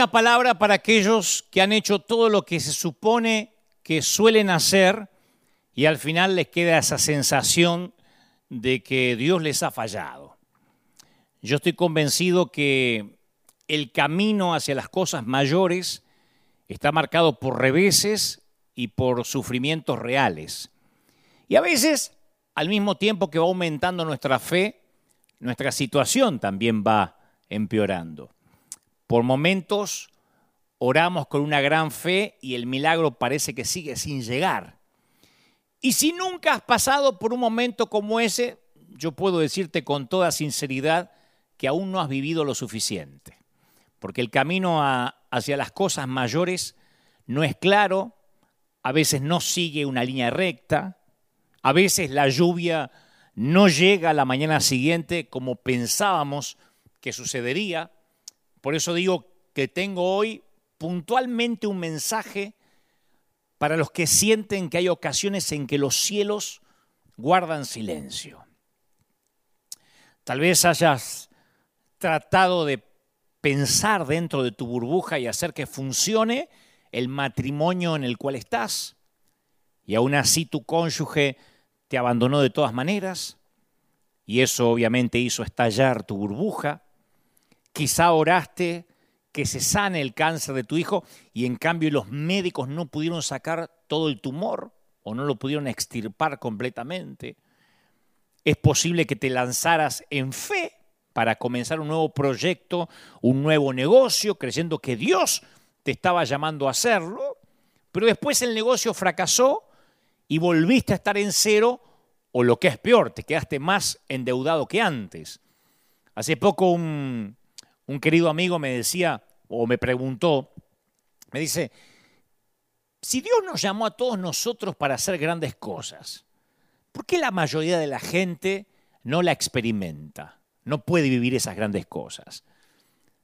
una palabra para aquellos que han hecho todo lo que se supone que suelen hacer y al final les queda esa sensación de que Dios les ha fallado. Yo estoy convencido que el camino hacia las cosas mayores está marcado por reveses y por sufrimientos reales. Y a veces, al mismo tiempo que va aumentando nuestra fe, nuestra situación también va empeorando. Por momentos oramos con una gran fe y el milagro parece que sigue sin llegar. Y si nunca has pasado por un momento como ese, yo puedo decirte con toda sinceridad que aún no has vivido lo suficiente. Porque el camino hacia las cosas mayores no es claro, a veces no sigue una línea recta, a veces la lluvia no llega a la mañana siguiente como pensábamos que sucedería. Por eso digo que tengo hoy puntualmente un mensaje para los que sienten que hay ocasiones en que los cielos guardan silencio. Tal vez hayas tratado de pensar dentro de tu burbuja y hacer que funcione el matrimonio en el cual estás, y aún así tu cónyuge te abandonó de todas maneras, y eso obviamente hizo estallar tu burbuja. Quizá oraste que se sane el cáncer de tu hijo y en cambio los médicos no pudieron sacar todo el tumor o no lo pudieron extirpar completamente. Es posible que te lanzaras en fe para comenzar un nuevo proyecto, un nuevo negocio, creyendo que Dios te estaba llamando a hacerlo, pero después el negocio fracasó y volviste a estar en cero o lo que es peor, te quedaste más endeudado que antes. Hace poco un, un querido amigo me decía, o me preguntó, me dice, si Dios nos llamó a todos nosotros para hacer grandes cosas, ¿por qué la mayoría de la gente no la experimenta? No puede vivir esas grandes cosas.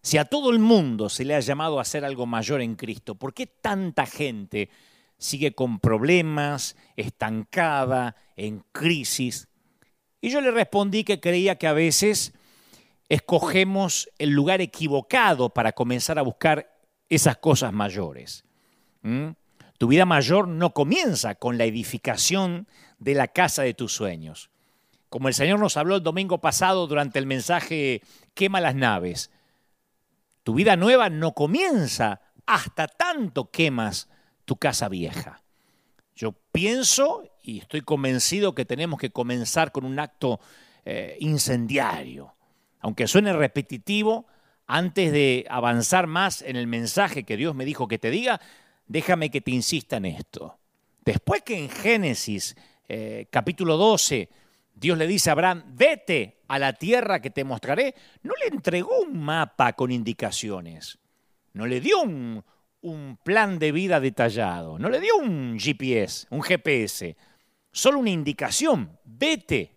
Si a todo el mundo se le ha llamado a hacer algo mayor en Cristo, ¿por qué tanta gente sigue con problemas, estancada, en crisis? Y yo le respondí que creía que a veces escogemos el lugar equivocado para comenzar a buscar esas cosas mayores. ¿Mm? Tu vida mayor no comienza con la edificación de la casa de tus sueños. Como el Señor nos habló el domingo pasado durante el mensaje Quema las naves. Tu vida nueva no comienza hasta tanto quemas tu casa vieja. Yo pienso y estoy convencido que tenemos que comenzar con un acto eh, incendiario, aunque suene repetitivo, antes de avanzar más en el mensaje que Dios me dijo que te diga, déjame que te insista en esto. Después que en Génesis eh, capítulo 12 Dios le dice a Abraham, vete a la tierra que te mostraré, no le entregó un mapa con indicaciones, no le dio un, plan de vida detallado, no le dio un GPS, un GPS, solo una indicación, vete.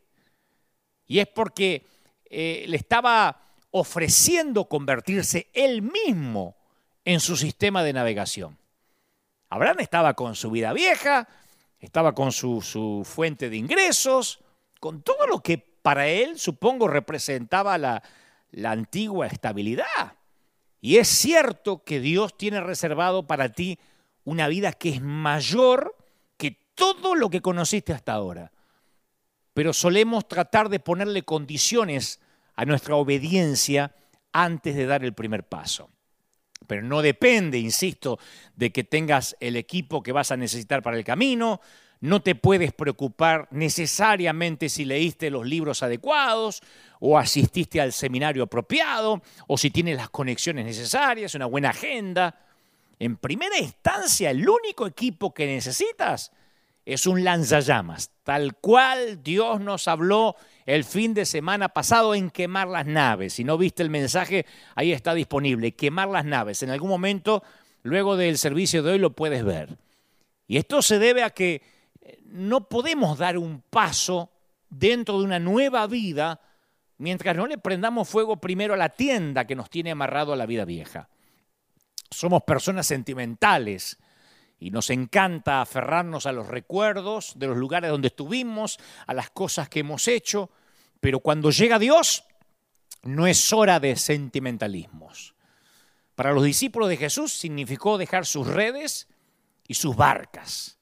Y es porque eh, le estaba ofreciendo convertirse él mismo en su sistema de navegación. Abraham estaba con su vida vieja, estaba con su, su, fuente de ingresos, con todo lo que para él, supongo, representaba la, la antigua estabilidad. Y es cierto que Dios tiene reservado para ti una vida que es mayor que todo lo que conociste hasta ahora pero solemos tratar de ponerle condiciones a nuestra obediencia antes de dar el primer paso. Pero no depende, insisto, de que tengas el equipo que vas a necesitar para el camino, no te puedes preocupar necesariamente si leíste los libros adecuados o asististe al seminario apropiado o si tienes las conexiones necesarias, una buena agenda. En primera instancia, el único equipo que necesitas es un lanzallamas, tal cual Dios nos habló el fin de semana pasado en quemar las naves. Si no viste el mensaje, ahí está disponible, quemar las naves. En algún momento, luego del servicio de hoy, lo puedes ver. Y esto se debe a que eh, no podemos dar un paso dentro de una nueva vida mientras no le prendamos fuego primero a la tienda que nos tiene amarrado a la vida vieja. Somos personas sentimentales y nos encanta aferrarnos a los recuerdos de los lugares donde estuvimos, a las cosas que hemos hecho, pero cuando llega Dios no es hora de sentimentalismos. Para los discípulos de Jesús significó dejar sus redes y sus barcas.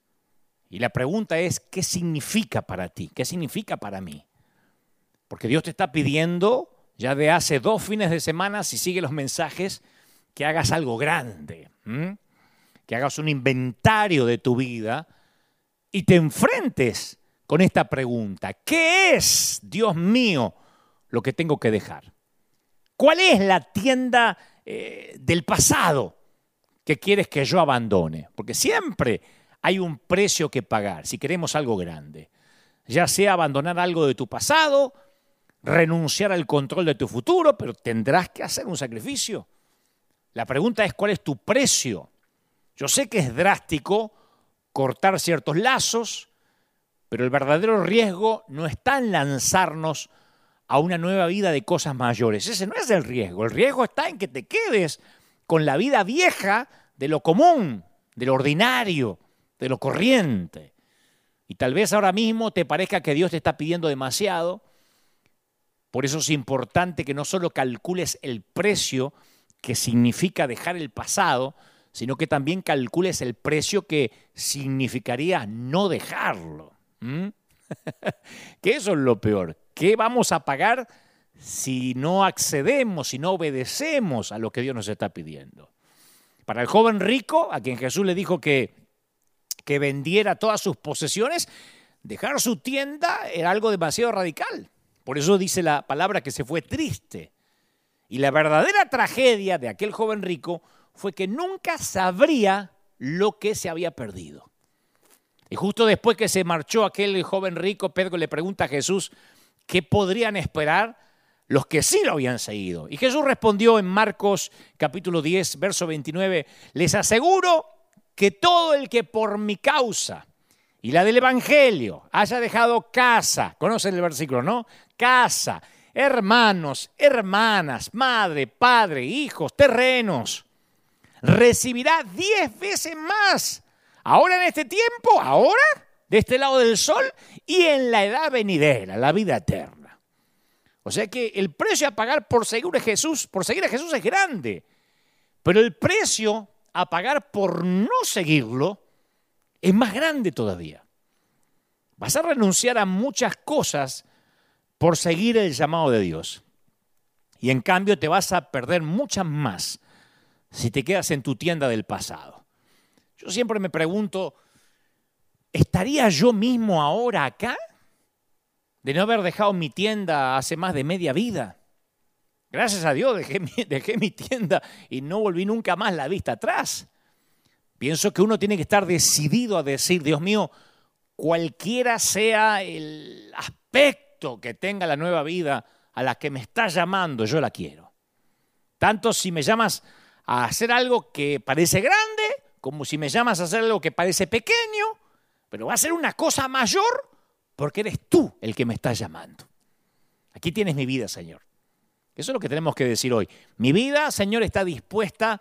Y la pregunta es, ¿qué significa para ti? ¿Qué significa para mí? Porque Dios te está pidiendo ya de hace dos fines de semana, si sigue los mensajes, que hagas algo grande, que hagas un inventario de tu vida y te enfrentes con esta pregunta. ¿Qué es, Dios mío, lo que tengo que dejar? ¿Cuál es la tienda eh, del pasado que quieres que yo abandone? Porque siempre hay un precio que pagar si queremos algo grande. Ya sea abandonar algo de tu pasado, renunciar al control de tu futuro, pero tendrás que hacer un sacrificio. La pregunta es cuál es tu precio. Yo sé que es drástico cortar ciertos lazos, pero el verdadero riesgo no está en lanzarnos a una nueva vida de cosas mayores. Ese no es el riesgo. El riesgo está en que te quedes con la vida vieja de lo común, de lo ordinario, de lo corriente. Y tal vez ahora mismo te parezca que Dios te está pidiendo demasiado. Por eso es importante que no solo calcules el precio que significa dejar el pasado, sino que también calcules el precio que significaría no dejarlo. que eso es lo peor. ¿Qué vamos a pagar si no accedemos, si no obedecemos a lo que Dios nos está pidiendo? Para el joven rico, a quien Jesús le dijo que, que vendiera todas sus posesiones, dejar su tienda era algo demasiado radical. Por eso dice la palabra que se fue triste. Y la verdadera tragedia de aquel joven rico fue que nunca sabría lo que se había perdido. Y justo después que se marchó aquel joven rico, Pedro le pregunta a Jesús qué podrían esperar los que sí lo habían seguido. Y Jesús respondió en Marcos capítulo 10, verso 29, les aseguro que todo el que por mi causa y la del Evangelio haya dejado casa, conocen el versículo, ¿no? Casa, hermanos, hermanas, madre, padre, hijos, terrenos, recibirá diez veces más ahora en este tiempo, ahora, de este lado del sol, y en la edad venidera, la vida eterna. O sea que el precio a pagar por seguir a Jesús, por seguir a Jesús es grande, pero el precio a pagar por no seguirlo es más grande todavía. Vas a renunciar a muchas cosas por seguir el llamado de Dios. Y en cambio te vas a perder muchas más si te quedas en tu tienda del pasado. Yo siempre me pregunto, ¿estaría yo mismo ahora acá? De no haber dejado mi tienda hace más de media vida. Gracias a Dios dejé mi, tienda y no volví nunca más la vista atrás. Pienso que uno tiene que estar decidido a decir, Dios mío, cualquiera sea el aspecto que tenga la nueva vida a la que me estás llamando, yo la quiero. Tanto si me llamas a hacer algo que parece grande como si me llamas a hacer algo que parece pequeño, pero va a ser una cosa mayor porque eres tú el que me estás llamando. Aquí tienes mi vida, Señor. Eso es lo que tenemos que decir hoy. Mi vida, Señor, está dispuesta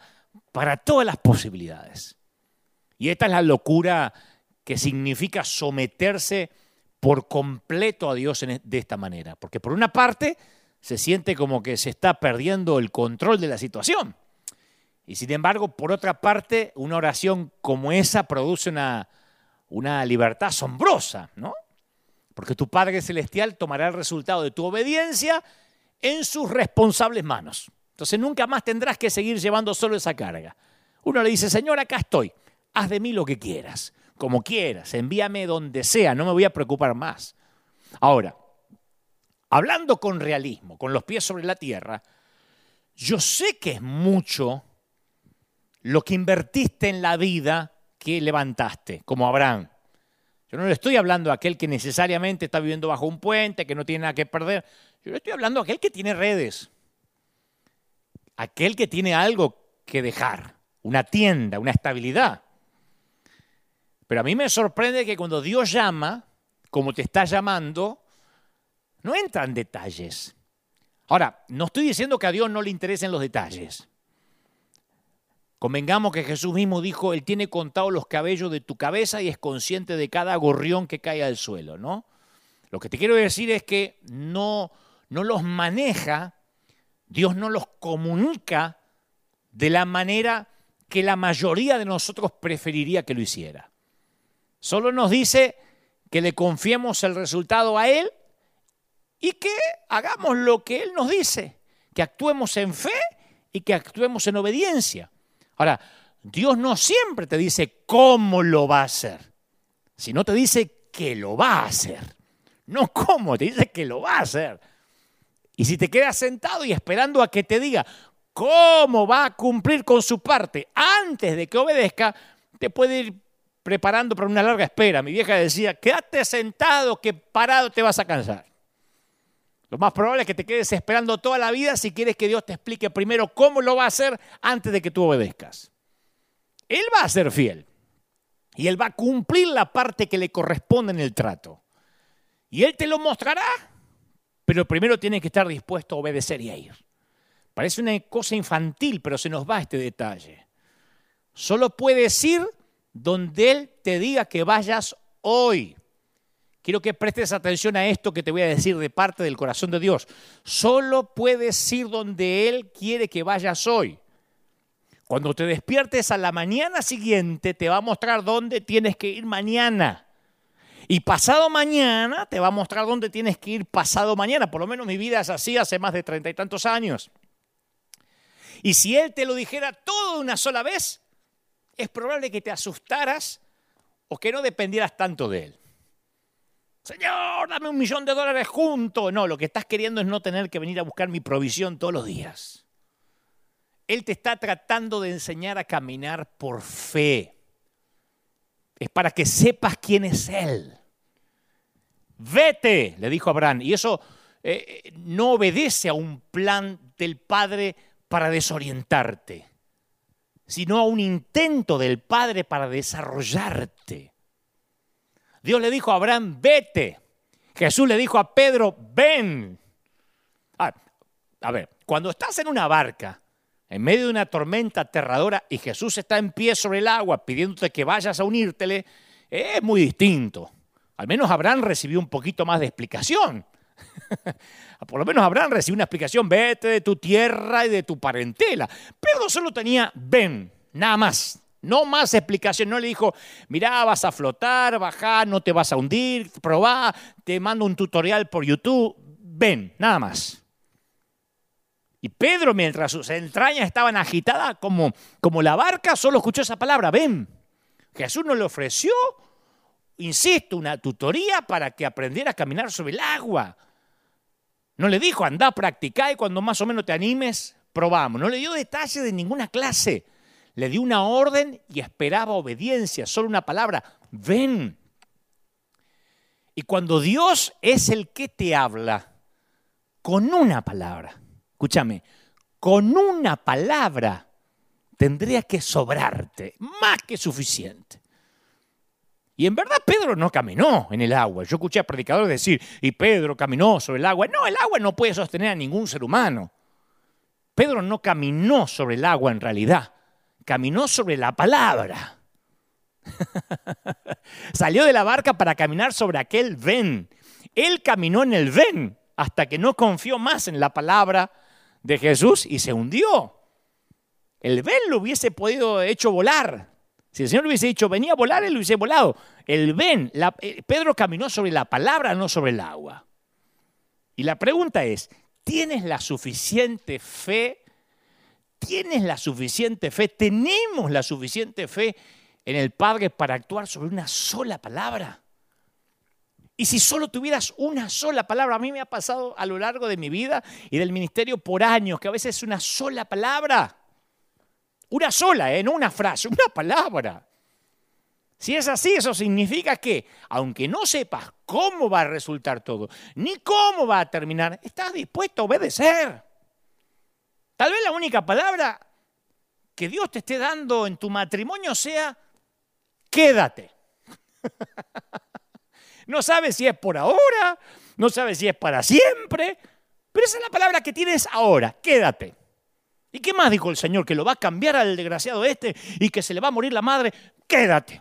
para todas las posibilidades. Y esta es la locura que significa someterse por completo a Dios e, de esta manera. Porque por una parte se siente como que se está perdiendo el control de la situación. Y sin embargo, por otra parte, una oración como esa produce una, una libertad asombrosa, ¿no? Porque tu Padre Celestial tomará el resultado de tu obediencia en sus responsables manos. Entonces nunca más tendrás que seguir llevando solo esa carga. Uno le dice, Señor, acá estoy, haz de mí lo que quieras, como quieras, envíame donde sea, no me voy a preocupar más. Ahora, hablando con realismo, con los pies sobre la tierra, yo sé que es mucho lo que invertiste en la vida que levantaste, como Abraham. Yo no le estoy hablando a aquel que necesariamente está viviendo bajo un puente, que no tiene nada que perder. Yo le estoy hablando a aquel que tiene redes. Aquel que tiene algo que dejar, una tienda, una estabilidad. Pero a mí me sorprende que cuando Dios llama, como te está llamando, no entran detalles. Ahora, no estoy diciendo que a Dios no le interesen los detalles. Convengamos que Jesús mismo dijo, Él tiene contado los cabellos de tu cabeza y es consciente de cada gorrión que cae al suelo, ¿no? Lo que te quiero decir es que no, no los maneja, Dios no los comunica de la manera que la mayoría de nosotros preferiría que lo hiciera. Solo nos dice que le confiemos el resultado a Él y que hagamos lo que Él nos dice, que actuemos en fe y que actuemos en obediencia. Ahora, Dios no siempre te dice cómo lo va a hacer, sino te dice que lo va a hacer. No cómo, te dice que lo va a hacer. Y si te quedas sentado y esperando a que te diga cómo va a cumplir con su parte antes de que obedezca, te puede ir preparando para una larga espera. Mi vieja decía, quédate sentado que parado te vas a cansar. Lo más probable es que te quedes esperando toda la vida si quieres que Dios te explique primero cómo lo va a hacer antes de que tú obedezcas. Él va a ser fiel y Él va a cumplir la parte que le corresponde en el trato. Y Él te lo mostrará, pero primero tienes que estar dispuesto a obedecer y a ir. Parece una cosa infantil, pero se nos va este detalle. Solo puedes ir donde Él te diga que vayas hoy. Quiero que prestes atención a esto que te voy a decir de parte del corazón de Dios. Solo puedes ir donde Él quiere que vayas hoy. Cuando te despiertes a la mañana siguiente, te va a mostrar dónde tienes que ir mañana. Y pasado mañana te va a mostrar dónde tienes que ir pasado mañana. Por lo menos mi vida es así hace más de treinta y tantos años. Y si Él te lo dijera todo de una sola vez, es probable que te asustaras o que no dependieras tanto de Él. Señor, dame un millón de dólares juntos. No, lo que estás queriendo es no tener que venir a buscar mi provisión todos los días. Él te está tratando de enseñar a caminar por fe. Es para que sepas quién es Él. Vete, le dijo Abraham. Y eso eh, no obedece a un plan del Padre para desorientarte, sino a un intento del Padre para desarrollarte. Dios le dijo a Abraham, vete. Jesús le dijo a Pedro, ven. Ah, a ver, cuando estás en una barca en medio de una tormenta aterradora y Jesús está en pie sobre el agua pidiéndote que vayas a unírtele, es muy distinto. Al menos Abraham recibió un poquito más de explicación. Por lo menos Abraham recibió una explicación, vete de tu tierra y de tu parentela. Pedro solo tenía ven, nada más. No más explicación. No le dijo, mira, vas a flotar, baja, no te vas a hundir, probá, te mando un tutorial por YouTube. Ven, nada más. Y Pedro, mientras sus entrañas estaban agitadas como, como la barca, solo escuchó esa palabra, ven. Jesús no le ofreció, insisto, una tutoría para que aprendiera a caminar sobre el agua. No le dijo, anda, practica y cuando más o menos te animes, probamos. No le dio detalle de ninguna clase. Le dio una orden y esperaba obediencia, solo una palabra, ven. Y cuando Dios es el que te habla, con una palabra, escúchame, con una palabra tendría que sobrarte, más que suficiente. Y en verdad Pedro no caminó en el agua. Yo escuché a predicadores decir, y Pedro caminó sobre el agua. No, el agua no puede sostener a ningún ser humano. Pedro no caminó sobre el agua en realidad, caminó sobre la palabra. Salió de la barca para caminar sobre aquel ven. Él caminó en el ven hasta que no confió más en la palabra de Jesús y se hundió. El ven lo hubiese podido hecho volar. Si el Señor le hubiese dicho, venía a volar, él lo hubiese volado. El ven, eh, Pedro caminó sobre la palabra, no sobre el agua. Y la pregunta es, ¿tienes la suficiente fe? ¿Tienes la suficiente fe? ¿Tenemos la suficiente fe en el Padre para actuar sobre una sola palabra? Y si solo tuvieras una sola palabra, a mí me ha pasado a lo largo de mi vida y del ministerio por años, que a veces es una sola palabra. Una sola, ¿eh? no una frase, una palabra. Si es así, eso significa que, aunque no sepas cómo va a resultar todo, ni cómo va a terminar, estás dispuesto a obedecer. Tal vez la única palabra que Dios te esté dando en tu matrimonio sea, quédate. No sabes si es por ahora, no sabes si es para siempre, pero esa es la palabra que tienes ahora, quédate. ¿Y qué más dijo el Señor? Que lo va a cambiar al desgraciado este y que se le va a morir la madre. Quédate.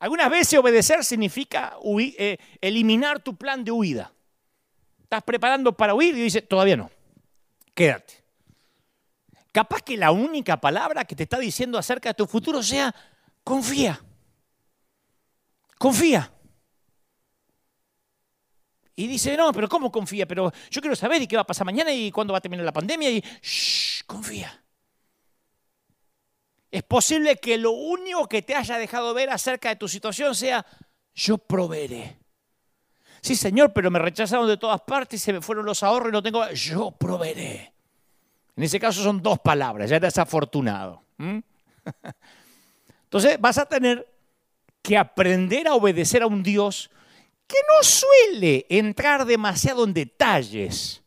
Algunas veces obedecer significa eh, eliminar tu plan de huida. Estás preparando para huir y dice, todavía no. Quédate. Capaz que la única palabra que te está diciendo acerca de tu futuro sea confía. Confía. Y dice, no, pero ¿cómo confía? Pero yo quiero saber y qué va a pasar mañana y cuándo va a terminar la pandemia y confía. Es posible que lo único que te haya dejado ver acerca de tu situación sea, yo proveeré. Sí, Señor, pero me rechazaron de todas partes se me fueron los ahorros y no tengo... Yo proveeré. En ese caso son dos palabras, ya eres afortunado. Entonces vas a tener que aprender a obedecer a un Dios que no suele entrar demasiado en detalles,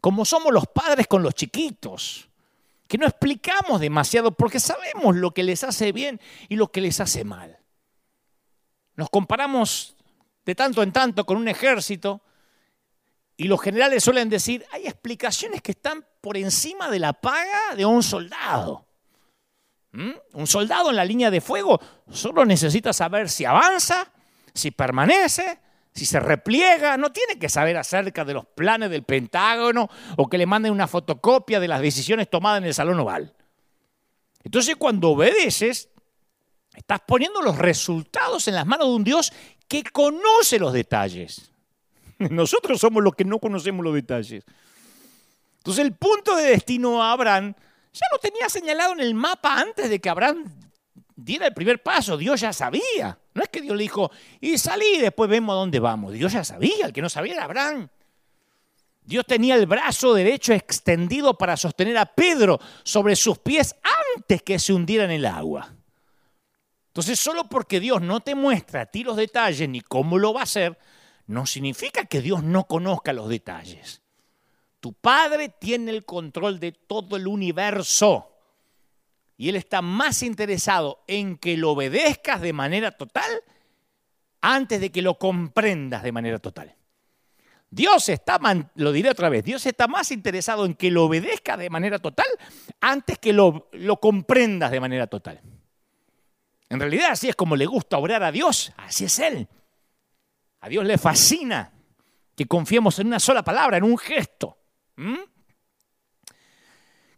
como somos los padres con los chiquitos, que no explicamos demasiado porque sabemos lo que les hace bien y lo que les hace mal. Nos comparamos de tanto en tanto con un ejército y los generales suelen decir, hay explicaciones que están por encima de la paga de un soldado. ¿Mm? Un soldado en la línea de fuego solo necesita saber si avanza, si permanece, si se repliega, no tiene que saber acerca de los planes del Pentágono o que le manden una fotocopia de las decisiones tomadas en el Salón Oval. Entonces cuando obedeces, estás poniendo los resultados en las manos de un Dios que conoce los detalles. Nosotros somos los que no conocemos los detalles. Entonces el punto de destino a Abraham ya lo tenía señalado en el mapa antes de que Abraham diera el primer paso. Dios ya sabía. No es que Dios le dijo, y salí y después vemos a dónde vamos. Dios ya sabía, el que no sabía era Abraham. Dios tenía el brazo derecho extendido para sostener a Pedro sobre sus pies antes que se hundiera en el agua. Entonces, solo porque Dios no te muestra a ti los detalles ni cómo lo va a hacer, no significa que Dios no conozca los detalles. Tu Padre tiene el control de todo el universo y Él está más interesado en que lo obedezcas de manera total antes de que lo comprendas de manera total. Dios está, lo diré otra vez, Dios está más interesado en que lo obedezcas de manera total antes que lo, lo comprendas de manera total. En realidad así es como le gusta obrar a Dios, así es Él. A Dios le fascina que confiemos en una sola palabra, en un gesto.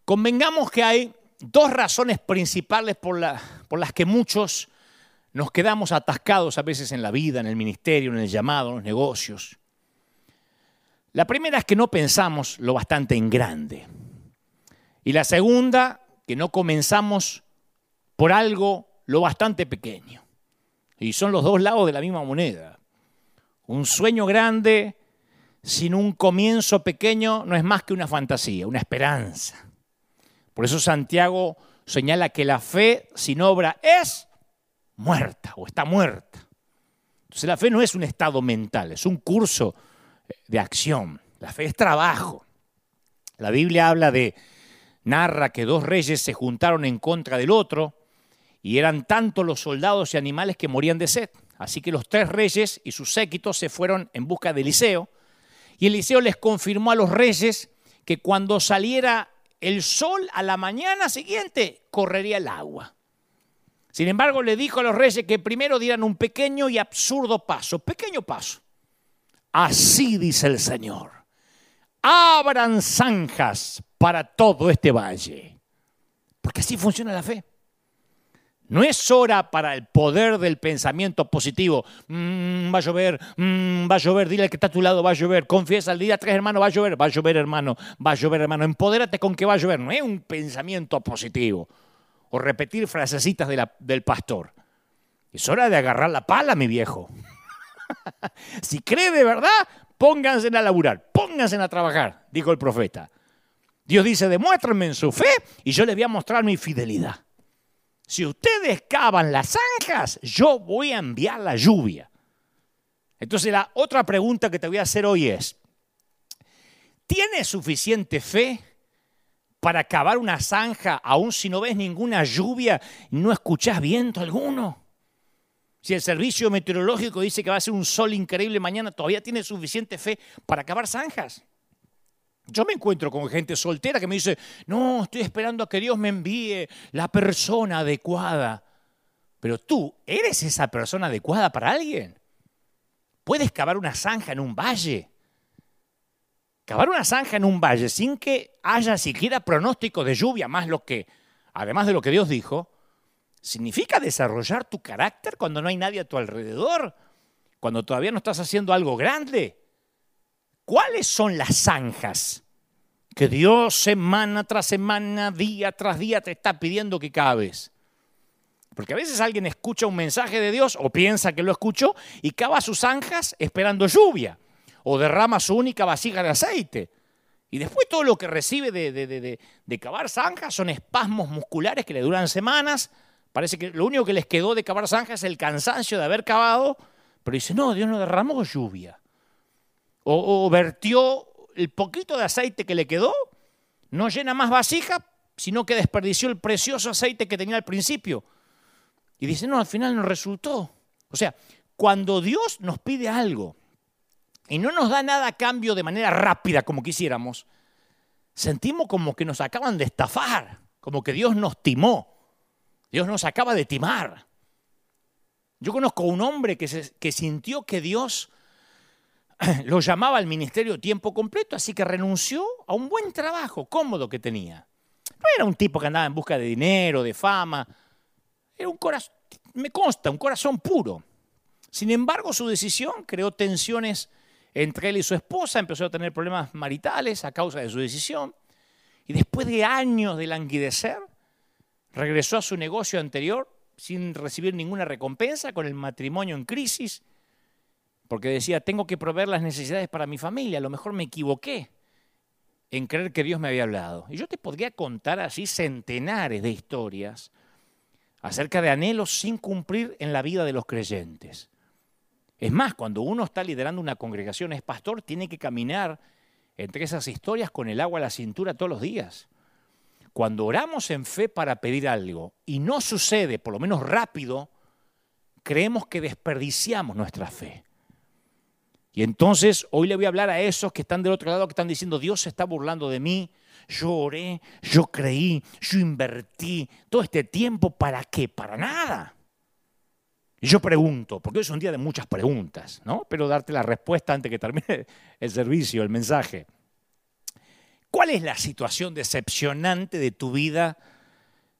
Convengamos que hay dos razones principales por, por las que muchos nos quedamos atascados a veces en la vida, en el ministerio, en el llamado, en los negocios. La primera es que no pensamos lo bastante en grande. Y la segunda, que no comenzamos por algo lo bastante pequeño. Y son los dos lados de la misma moneda. Un sueño grande sin un comienzo pequeño no es más que una fantasía, una esperanza. Por eso Santiago señala que la fe sin obra es muerta o está muerta. Entonces la fe no es un estado mental, es un curso de acción. La fe es trabajo. La Biblia habla de, narra que dos reyes se juntaron en contra del otro y eran tantos los soldados y animales que morían de sed. Así que los tres reyes y sus séquitos se fueron en busca de Eliseo. Y Eliseo les confirmó a los reyes que cuando saliera el sol a la mañana siguiente, correría el agua. Sin embargo, le dijo a los reyes que primero dieran un pequeño y absurdo paso, pequeño paso. Así dice el Señor, abran zanjas para todo este valle, porque así funciona la fe. No es hora para el poder del pensamiento positivo. Mm, va a llover, mm, va a llover, dile al que está a tu lado, va a llover. Confiesa al día tres hermanos, va a llover, va a llover hermano, va a llover hermano. Empodérate con que va a llover. No es un pensamiento positivo. O repetir frasecitas del pastor. Es hora de agarrar la pala, mi viejo. si cree de verdad, pónganse a laburar, pónganse a trabajar, dijo el profeta. Dios dice, demuéstrenme en su fe y yo les voy a mostrar mi fidelidad si ustedes cavan las zanjas, yo voy a enviar la lluvia. Entonces la otra pregunta que te voy a hacer hoy es, ¿tienes suficiente fe para cavar una zanja aún si no ves ninguna lluvia no escuchas viento alguno? Si el servicio meteorológico dice que va a ser un sol increíble mañana, ¿todavía tienes suficiente fe para cavar zanjas? Yo me encuentro con gente soltera que me dice, no, estoy esperando a que Dios me envíe la persona adecuada. Pero tú, ¿eres esa persona adecuada para alguien? ¿Puedes cavar una zanja en un valle? Cavar una zanja en un valle sin que haya siquiera pronóstico de lluvia, más lo que, además de lo que Dios dijo, significa desarrollar tu carácter cuando no hay nadie a tu alrededor, cuando todavía no estás haciendo algo grande. ¿Cuáles son las zanjas que Dios semana tras semana, día tras día te está pidiendo que cabes? Porque a veces alguien escucha un mensaje de Dios o piensa que lo escuchó y cava sus zanjas esperando lluvia o derrama su única vasija de aceite. Y después todo lo que recibe de, de, cavar zanjas son espasmos musculares que le duran semanas. Parece que lo único que les quedó de cavar zanjas es el cansancio de haber cavado. Pero dice, no, Dios no derramó lluvia. O, vertió el poquito de aceite que le quedó, no llena más vasija, sino que desperdició el precioso aceite que tenía al principio. Y dice, no, al final no resultó. O sea, cuando Dios nos pide algo y no nos da nada a cambio de manera rápida como quisiéramos, sentimos como que nos acaban de estafar, como que Dios nos timó, Dios nos acaba de timar. Yo conozco a un hombre que, que sintió que Dios lo llamaba al ministerio tiempo completo, así que renunció a un buen trabajo cómodo que tenía. No era un tipo que andaba en busca de dinero, de fama, era un corazón, me consta, un corazón puro. Sin embargo, su decisión creó tensiones entre él y su esposa, empezó a tener problemas maritales a causa de su decisión. Y después de años de languidecer, regresó a su negocio anterior sin recibir ninguna recompensa, con el matrimonio en crisis, porque decía, tengo que proveer las necesidades para mi familia, a lo mejor me equivoqué en creer que Dios me había hablado. Y yo te podría contar así centenares de historias acerca de anhelos sin cumplir en la vida de los creyentes. Es más, cuando uno está liderando una congregación, es pastor, tiene que caminar entre esas historias con el agua a la cintura todos los días. Cuando oramos en fe para pedir algo y no sucede, por lo menos rápido, creemos que desperdiciamos nuestra fe. Y entonces hoy le voy a hablar a esos que están del otro lado, que están diciendo, Dios se está burlando de mí, yo oré, yo creí, yo invertí todo este tiempo, ¿para qué? Para nada. Y yo pregunto, porque hoy es un día de muchas preguntas, ¿no? Pero darte la respuesta antes que termine el servicio, el mensaje. ¿Cuál es la situación decepcionante de tu vida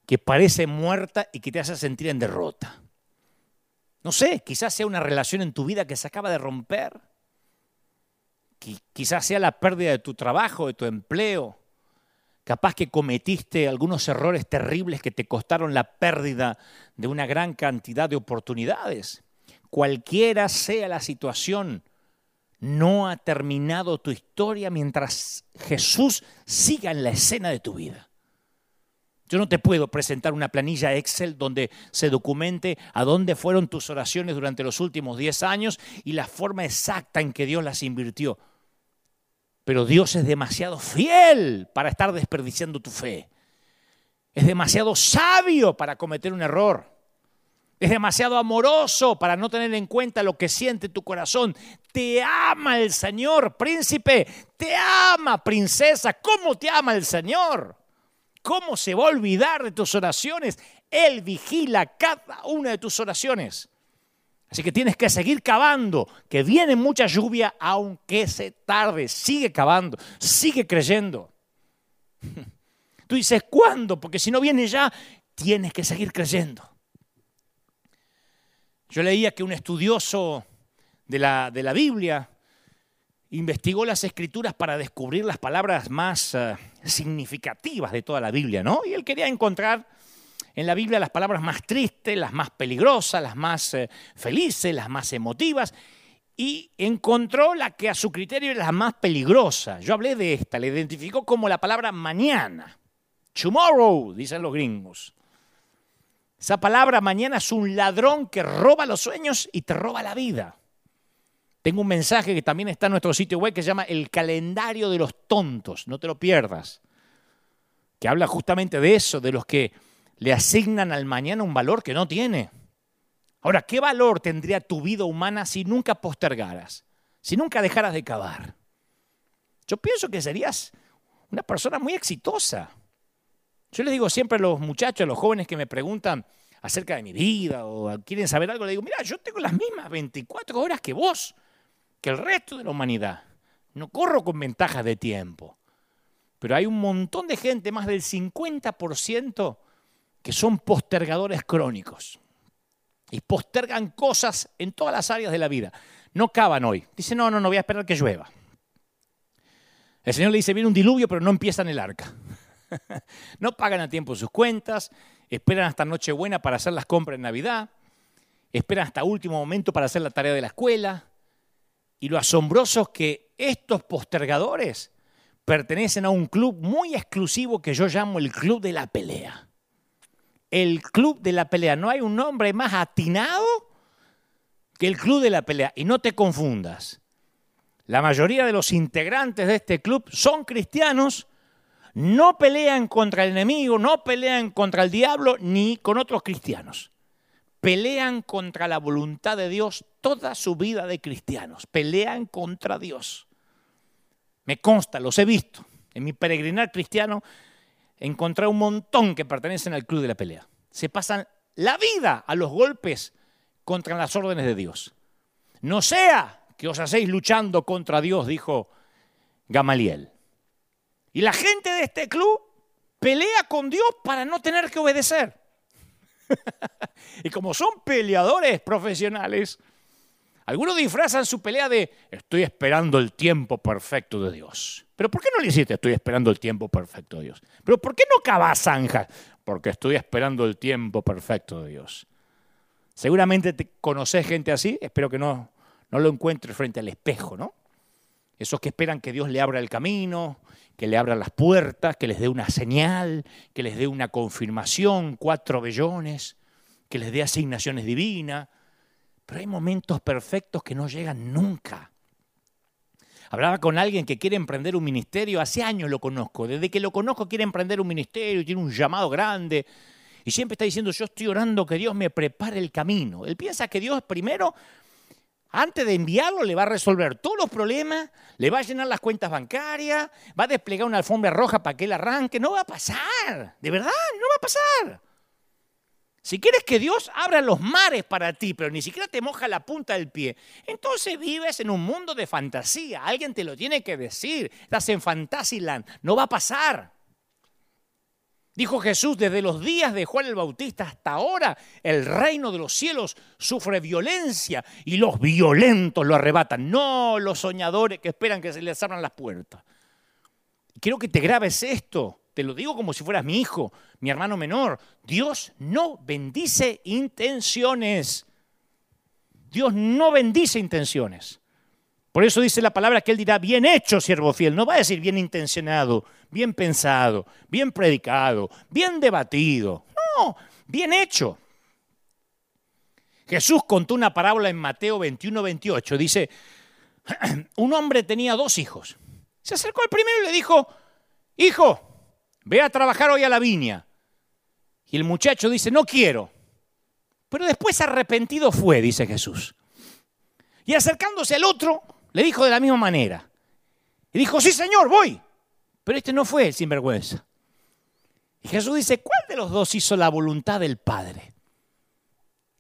que parece muerta y que te hace sentir en derrota? No sé, quizás sea una relación en tu vida que se acaba de romper. Quizás sea la pérdida de tu trabajo, de tu empleo, Capaz que cometiste algunos errores terribles que te costaron la pérdida de una gran cantidad de oportunidades. Cualquiera sea la situación, no ha terminado tu historia mientras Jesús siga en la escena de tu vida. Yo no te puedo presentar una planilla Excel donde se documente a dónde fueron tus oraciones durante los últimos 10 años y la forma exacta en que Dios las invirtió. Pero Dios es demasiado fiel para estar desperdiciando tu fe. Es demasiado sabio para cometer un error. Es demasiado amoroso para no tener en cuenta lo que siente tu corazón. Te ama el Señor, príncipe. Te ama, princesa. ¿Cómo te ama el Señor? ¿Cómo se va a olvidar de tus oraciones? Él vigila cada una de tus oraciones. Así que tienes que seguir cavando, que viene mucha lluvia, aunque se tarde. Sigue cavando, sigue creyendo. Tú dices, ¿cuándo? Porque si no viene ya, tienes que seguir creyendo. Yo leía que un estudioso de la, de la Biblia investigó las escrituras para descubrir las palabras más eh, significativas de toda la Biblia, ¿no? Y él quería encontrar en la Biblia las palabras más tristes, las más peligrosas, las más eh, felices, las más emotivas, y encontró la que a su criterio era la más peligrosa. Yo hablé de esta, la identificó como la palabra mañana. Tomorrow, dicen los gringos. Esa palabra mañana es un ladrón que roba los sueños y te roba la vida. Tengo un mensaje que también está en nuestro sitio web que se llama El calendario de los tontos, no te lo pierdas, que habla justamente de eso, de los que le asignan al mañana un valor que no tiene. Ahora, ¿qué valor tendría tu vida humana si nunca postergaras, si nunca dejaras de cavar? Yo pienso que serías una persona muy exitosa. Yo les digo siempre a los muchachos, a los jóvenes que me preguntan acerca de mi vida o quieren saber algo, les digo, mira, yo tengo las mismas 24 horas que vos, que el resto de la humanidad. No corro con ventajas de tiempo. Pero hay un montón de gente, más del 50%, que son postergadores crónicos. Y postergan cosas en todas las áreas de la vida. No cavan hoy. Dice, no, no, no voy a esperar que llueva. El Señor le dice, viene un diluvio, pero no empiezan el arca. no pagan a tiempo sus cuentas, esperan hasta Nochebuena para hacer las compras en Navidad, esperan hasta último momento para hacer la tarea de la escuela. Y lo asombroso es que estos postergadores pertenecen a un club muy exclusivo que yo llamo el Club de la Pelea. El Club de la Pelea. No hay un nombre más atinado que el Club de la Pelea. Y no te confundas. La mayoría de los integrantes de este club son cristianos, no pelean contra el enemigo, no pelean contra el diablo ni con otros cristianos. Pelean contra la voluntad de Dios toda su vida de cristianos. Pelean contra Dios. Me consta, los he visto. En mi peregrinar cristiano encontré un montón que pertenecen al club de la pelea. Se pasan la vida a los golpes contra las órdenes de Dios. No sea que os hacéis luchando contra Dios, dijo Gamaliel. Y la gente de este club pelea con Dios para no tener que obedecer. y como son peleadores profesionales, algunos disfrazan su pelea de estoy esperando el tiempo perfecto de Dios. Pero ¿por qué no le hiciste estoy esperando el tiempo perfecto de Dios? Pero ¿por qué no cavas zanjas? Porque estoy esperando el tiempo perfecto de Dios. Seguramente te conoces gente así, espero que no, no lo encuentres frente al espejo, ¿no? Esos que esperan que Dios le abra el camino, que le abra las puertas, que les dé una señal, que les dé una confirmación, cuatro bellones, que les dé asignaciones divinas. Pero hay momentos perfectos que no llegan nunca. Hablaba con alguien que quiere emprender un ministerio, hace años lo conozco, desde que lo conozco quiere emprender un ministerio, tiene un llamado grande, y siempre está diciendo, yo estoy orando que Dios me prepare el camino. Él piensa que Dios primero antes de enviarlo le va a resolver todos los problemas, le va a llenar las cuentas bancarias, va a desplegar una alfombra roja para que él arranque. No va a pasar, de verdad, no va a pasar. Si quieres que Dios abra los mares para ti, pero ni siquiera te moja la punta del pie, entonces vives en un mundo de fantasía. Alguien te lo tiene que decir. Estás en Fantasyland. No va a pasar. Dijo Jesús, desde los días de Juan el Bautista hasta ahora, el reino de los cielos sufre violencia y los violentos lo arrebatan, no los soñadores que esperan que se les abran las puertas. Quiero que te grabes esto, te lo digo como si fueras mi hijo, mi hermano menor. Dios no bendice intenciones. Dios no bendice intenciones. Por eso dice la palabra que él dirá, bien hecho, siervo fiel. No va a decir bien intencionado, bien pensado, bien predicado, bien debatido. No, bien hecho. Jesús contó una parábola en Mateo 21, 28. Dice, un hombre tenía dos hijos. Se acercó al primero y le dijo, hijo, ve a trabajar hoy a la viña. Y el muchacho dice, no quiero. Pero después arrepentido fue, dice Jesús. Y acercándose al otro, le dijo de la misma manera. Y dijo, sí señor, voy. Pero este no fue el sinvergüenza. Y Jesús dice, ¿cuál de los dos hizo la voluntad del Padre?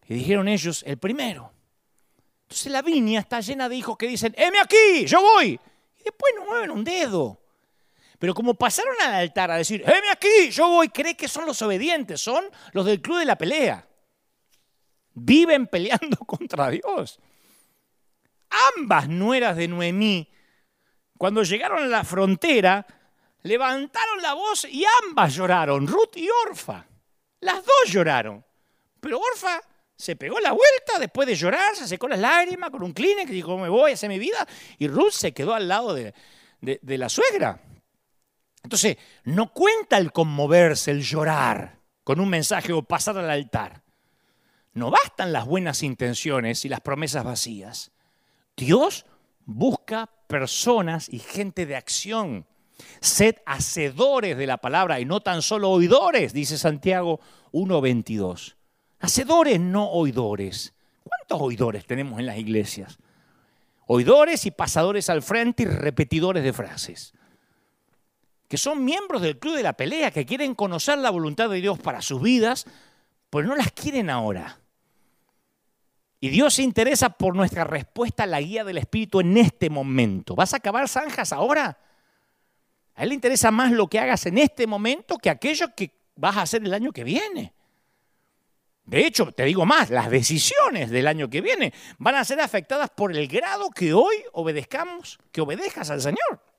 Y dijeron ellos, el primero. Entonces la viña está llena de hijos que dicen, heme aquí, yo voy. Y después no mueven un dedo. Pero como pasaron al altar a decir, heme aquí, yo voy, cree que son los obedientes, son los del club de la pelea. Viven peleando contra Dios ambas nueras de Noemí, cuando llegaron a la frontera, levantaron la voz y ambas lloraron, Ruth y Orfa. Las dos lloraron. Pero Orfa se pegó la vuelta después de llorar, se secó las lágrimas con un Kleenex y dijo, me voy a hacer mi vida. Y Ruth se quedó al lado de, de la suegra. Entonces, no cuenta el conmoverse, el llorar con un mensaje o pasar al altar. No bastan las buenas intenciones y las promesas vacías. Dios busca personas y gente de acción. Sed hacedores de la palabra y no tan solo oidores, dice Santiago 1.22. Hacedores, no oidores. ¿Cuántos oidores tenemos en las iglesias? Oidores y pasadores al frente y repetidores de frases. Que son miembros del club de la pelea, que quieren conocer la voluntad de Dios para sus vidas, pero no las quieren ahora. Y Dios se interesa por nuestra respuesta a la guía del Espíritu en este momento. ¿Vas a acabar zanjas ahora? A Él le interesa más lo que hagas en este momento que aquello que vas a hacer el año que viene. De hecho, te digo más, las decisiones del año que viene van a ser afectadas por el grado que hoy obedezcamos, que obedezcas al Señor.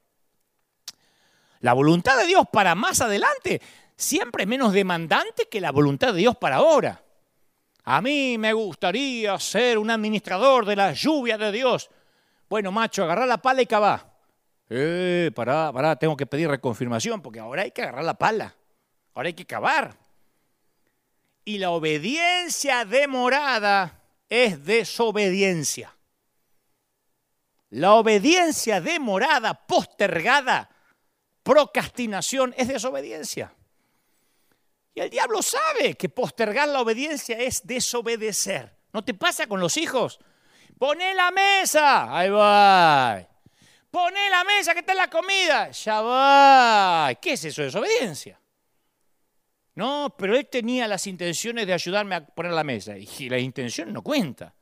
La voluntad de Dios para más adelante siempre es menos demandante que la voluntad de Dios para ahora. A mí me gustaría ser un administrador de la lluvia de Dios. Bueno, macho, agarrar la pala y cavar. Eh, pará, pará, tengo que pedir reconfirmación porque ahora hay que agarrar la pala. Ahora hay que cavar. Y la obediencia demorada es desobediencia. La obediencia demorada, postergada, procrastinación es desobediencia. Y el diablo sabe que postergar la obediencia es desobedecer. ¿No te pasa con los hijos? Poné la mesa. Ahí va. Poné la mesa que está la comida. Ya va. ¿Qué es eso? Desobediencia. No, pero él tenía las intenciones de ayudarme a poner la mesa. Y la intención no cuenta.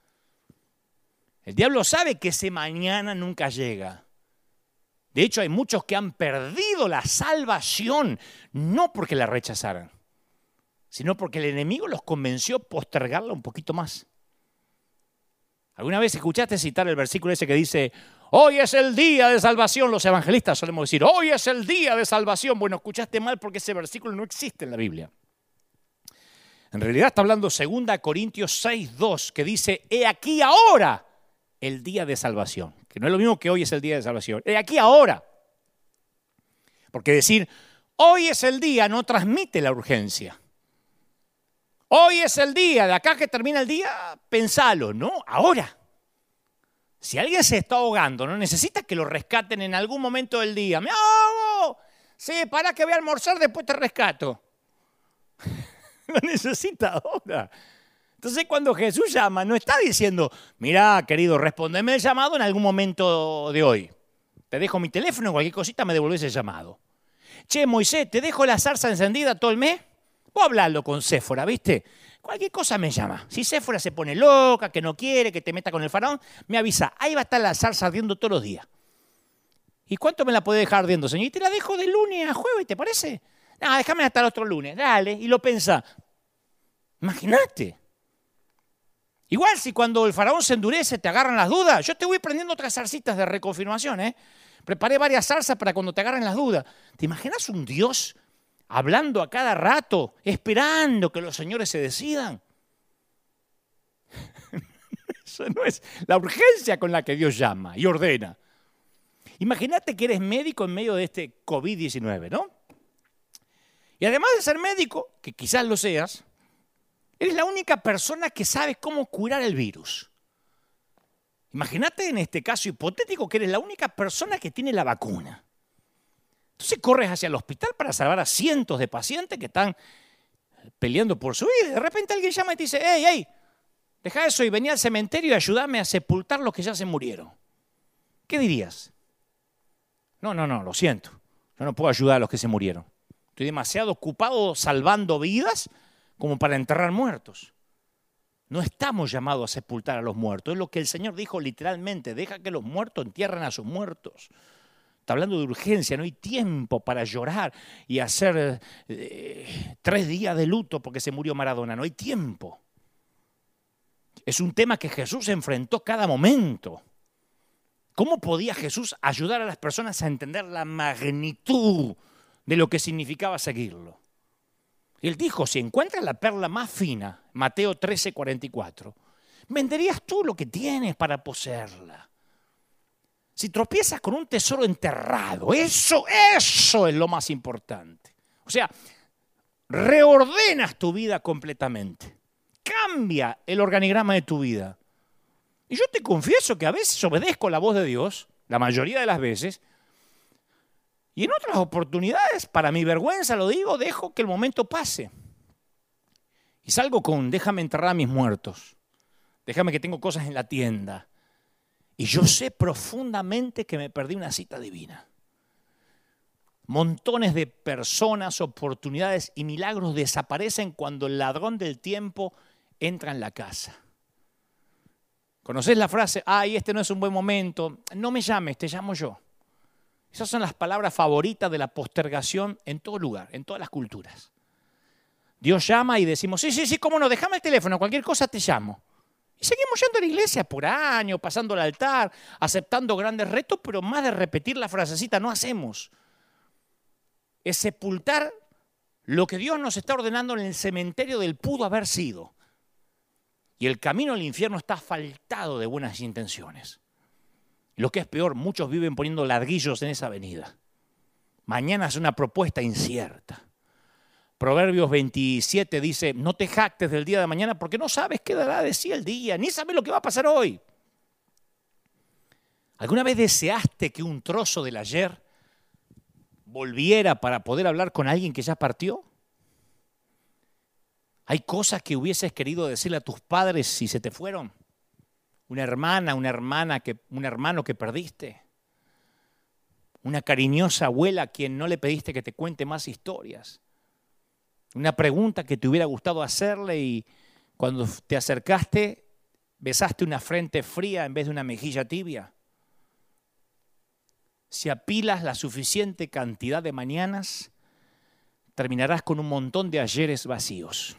El diablo sabe que ese mañana nunca llega. De hecho, hay muchos que han perdido la salvación, no porque la rechazaran, sino porque el enemigo los convenció postergarla un poquito más. ¿Alguna vez escuchaste citar el versículo ese que dice, hoy es el día de salvación? Los evangelistas solemos decir, hoy es el día de salvación. Bueno, escuchaste mal porque ese versículo no existe en la Biblia. En realidad está hablando 2 Corintios 6, 2, que dice, he aquí ahora el día de salvación. Que no es lo mismo que hoy es el día de salvación. He aquí ahora. Porque decir, hoy es el día no transmite la urgencia. Hoy es el día, de acá que termina el día, pensalo, no, ahora. Si alguien se está ahogando, no necesita que lo rescaten en algún momento del día. ¡Me ahogo! Sí, para que voy a almorzar, después te rescato. lo necesita ahora. Entonces cuando Jesús llama, no está diciendo, mira, querido, respondeme el llamado en algún momento de hoy. Te dejo mi teléfono, cualquier cosita me devolvés el llamado. Che, Moisés, ¿te dejo la zarza encendida todo el mes? Voy a hablarlo con Séfora, ¿viste? Cualquier cosa me llama. Si Séfora se pone loca, que no quiere, que te meta con el faraón, me avisa. Ahí va a estar la salsa ardiendo todos los días. ¿Y cuánto me la puede dejar ardiendo, señor? Y te la dejo de lunes a jueves, ¿te parece? No, déjame hasta el otro lunes. Dale. Y lo pensa. Imagínate. Igual si cuando el faraón se endurece te agarran las dudas, yo te voy prendiendo otras salsitas de reconfirmación, ¿eh? Preparé varias salsas para cuando te agarren las dudas. ¿Te imaginas un Dios hablando a cada rato, esperando que los señores se decidan. Eso no es la urgencia con la que Dios llama y ordena. Imagínate que eres médico en medio de este COVID-19, ¿no? Y además de ser médico, que quizás lo seas, eres la única persona que sabe cómo curar el virus. Imagínate en este caso hipotético que eres la única persona que tiene la vacuna. Entonces corres hacia el hospital para salvar a cientos de pacientes que están peleando por su vida. De repente alguien llama y te dice, hey, hey, deja eso y vení al cementerio y ayúdame a sepultar los que ya se murieron. ¿Qué dirías? No, no, no, lo siento. Yo no puedo ayudar a los que se murieron. Estoy demasiado ocupado salvando vidas como para enterrar muertos. No estamos llamados a sepultar a los muertos. Es lo que el Señor dijo literalmente. Deja que los muertos entierren a sus muertos. Está hablando de urgencia, no hay tiempo para llorar y hacer eh, tres días de luto porque se murió Maradona, no hay tiempo. Es un tema que Jesús enfrentó cada momento. ¿Cómo podía Jesús ayudar a las personas a entender la magnitud de lo que significaba seguirlo? Él dijo, si encuentras la perla más fina, Mateo 13, 44, venderías tú lo que tienes para poseerla si tropiezas con un tesoro enterrado, eso, eso es lo más importante. O sea, reordenas tu vida completamente. Cambia el organigrama de tu vida. Y yo te confieso que a veces obedezco la voz de Dios, la mayoría de las veces, y en otras oportunidades, para mi vergüenza lo digo, dejo que el momento pase. Y salgo con, déjame enterrar a mis muertos, déjame que tengo cosas en la tienda, y yo sé profundamente que me perdí una cita divina. Montones de personas, oportunidades y milagros desaparecen cuando el ladrón del tiempo entra en la casa. ¿Conocés la frase, ay, este no es un buen momento? No me llames, te llamo yo. Esas son las palabras favoritas de la postergación en todo lugar, en todas las culturas. Dios llama y decimos, sí, sí, sí, cómo no, déjame el teléfono, cualquier cosa te llamo. Y seguimos yendo a la iglesia por años, pasando al altar, aceptando grandes retos, pero más de repetir la frasecita no hacemos. Es sepultar lo que Dios nos está ordenando en el cementerio del pudo haber sido. Y el camino al infierno está faltado de buenas intenciones. Lo que es peor, muchos viven poniendo ladrillos en esa avenida. Mañana es una propuesta incierta. Proverbios 27 dice, no te jactes del día de mañana porque no sabes qué dará de sí el día, ni sabes lo que va a pasar hoy. ¿Alguna vez deseaste que un trozo del ayer volviera para poder hablar con alguien que ya partió? Hay cosas que hubieses querido decirle a tus padres si se te fueron. Una hermana, una hermana que, un hermano que perdiste. Una cariñosa abuela a quien no le pediste que te cuente más historias. Una pregunta que te hubiera gustado hacerle y cuando te acercaste besaste una frente fría en vez de una mejilla tibia. Si apilas la suficiente cantidad de mañanas, terminarás con un montón de ayeres vacíos.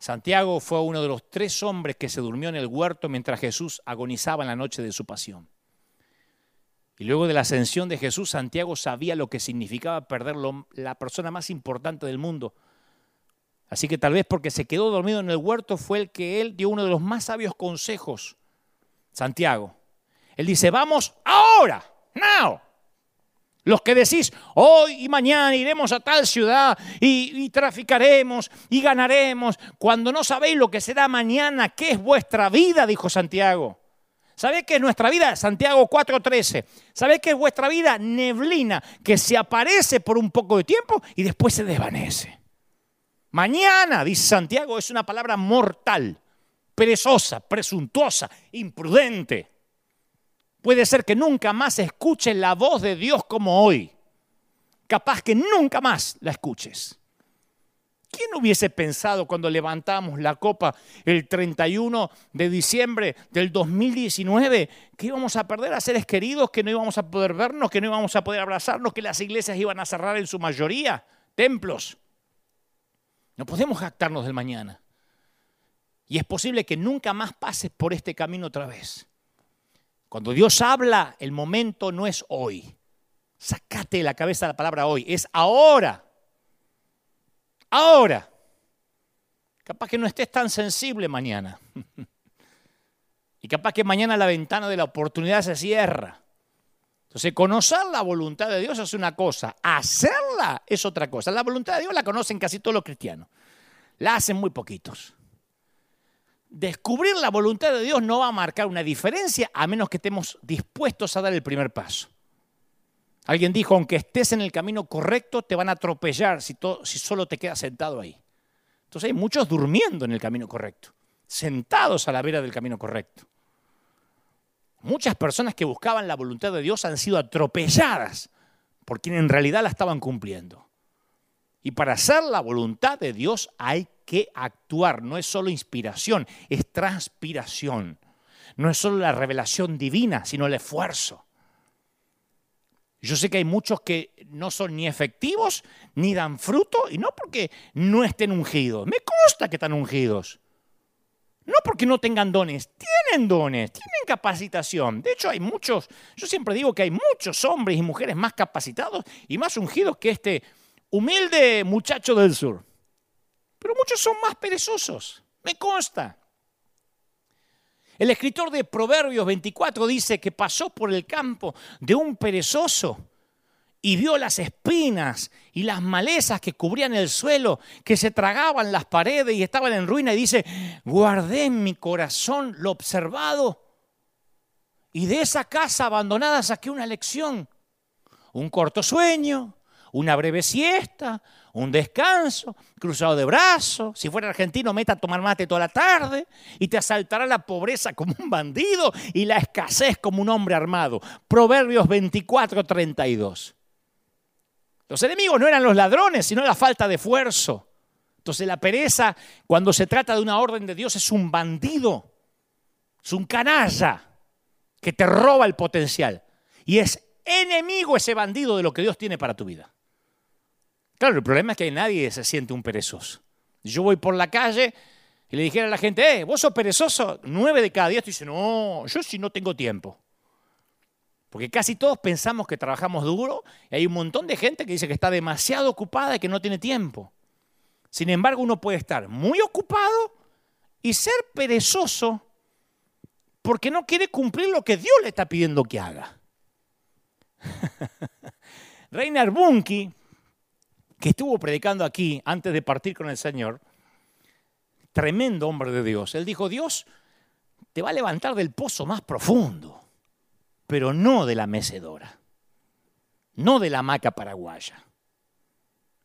Santiago fue uno de los tres hombres que se durmió en el huerto mientras Jesús agonizaba en la noche de su pasión. Y luego de la ascensión de Jesús, Santiago sabía lo que significaba perder la persona más importante del mundo. Así que tal vez porque se quedó dormido en el huerto fue el que él dio uno de los más sabios consejos. Santiago. Él dice, vamos ahora, now. Los que decís, hoy y mañana iremos a tal ciudad y, traficaremos y ganaremos, cuando no sabéis lo que será mañana, ¿qué es vuestra vida? Dijo Santiago. ¿Sabéis qué es nuestra vida? Santiago 4:13. ¿Sabéis qué es vuestra vida? Neblina, que se aparece por un poco de tiempo y después se desvanece. Mañana, dice Santiago, es una palabra mortal, perezosa, presuntuosa, imprudente. Puede ser que nunca más escuches la voz de Dios como hoy. Capaz que nunca más la escuches. ¿Quién hubiese pensado cuando levantamos la copa el 31 de diciembre del 2019 que íbamos a perder a seres queridos, que no íbamos a poder vernos, que no íbamos a poder abrazarnos, que las iglesias iban a cerrar en su mayoría, templos? No podemos jactarnos del mañana. Y es posible que nunca más pases por este camino otra vez. Cuando Dios habla, el momento no es hoy. Sacate de la cabeza la palabra hoy, es ahora. Ahora. Capaz que no estés tan sensible mañana. y capaz que mañana la ventana de la oportunidad se cierra. Entonces, conocer la voluntad de Dios es una cosa, hacerla es otra cosa. La voluntad de Dios la conocen casi todos los cristianos. La hacen muy poquitos descubrir la voluntad de Dios no va a marcar una diferencia a menos que estemos dispuestos a dar el primer paso. Alguien dijo, aunque estés en el camino correcto, te van a atropellar si, solo te quedas sentado ahí. Entonces hay muchos durmiendo en el camino correcto, sentados a la vera del camino correcto. Muchas personas que buscaban la voluntad de Dios han sido atropelladas por quien en realidad la estaban cumpliendo. Y para hacer la voluntad de Dios hay que actuar. No es solo inspiración, es transpiración. No es solo la revelación divina, sino el esfuerzo. Yo sé que hay muchos que no son ni efectivos ni dan fruto, y no porque no estén ungidos. Me consta que están ungidos. No porque no tengan dones, tienen dones, tienen capacitación. De hecho, hay muchos, yo siempre digo que hay muchos hombres y mujeres más capacitados y más ungidos que este humilde muchacho del sur. Pero muchos son más perezosos, me consta. El escritor de Proverbios 24 dice que pasó por el campo de un perezoso y vio las espinas y las malezas que cubrían el suelo, que se tragaban las paredes y estaban en ruina, y dice, guardé en mi corazón lo observado, y de esa casa abandonada saqué una lección, un corto sueño, una breve siesta, un descanso, cruzado de brazos. Si fuera argentino, meta a tomar mate toda la tarde y te asaltará la pobreza como un bandido y la escasez como un hombre armado. Proverbios 24, 32. Los enemigos no eran los ladrones, sino la falta de esfuerzo. Entonces la pereza, cuando se trata de una orden de Dios, es un bandido, es un canalla que te roba el potencial. Y es enemigo ese bandido de lo que Dios tiene para tu vida. Claro, el problema es que nadie se siente un perezoso. Yo voy por la calle y le dijera a la gente, eh, vos sos perezoso, nueve de cada diez te dicen, no, yo sí no tengo tiempo. Porque casi todos pensamos que trabajamos duro y hay un montón de gente que dice que está demasiado ocupada y que no tiene tiempo. Sin embargo, uno puede estar muy ocupado y ser perezoso porque no quiere cumplir lo que Dios le está pidiendo que haga. Reiner Bunky, que estuvo predicando aquí antes de partir con el Señor, tremendo hombre de Dios, él dijo, Dios te va a levantar del pozo más profundo, pero no de la mecedora, no de la hamaca paraguaya.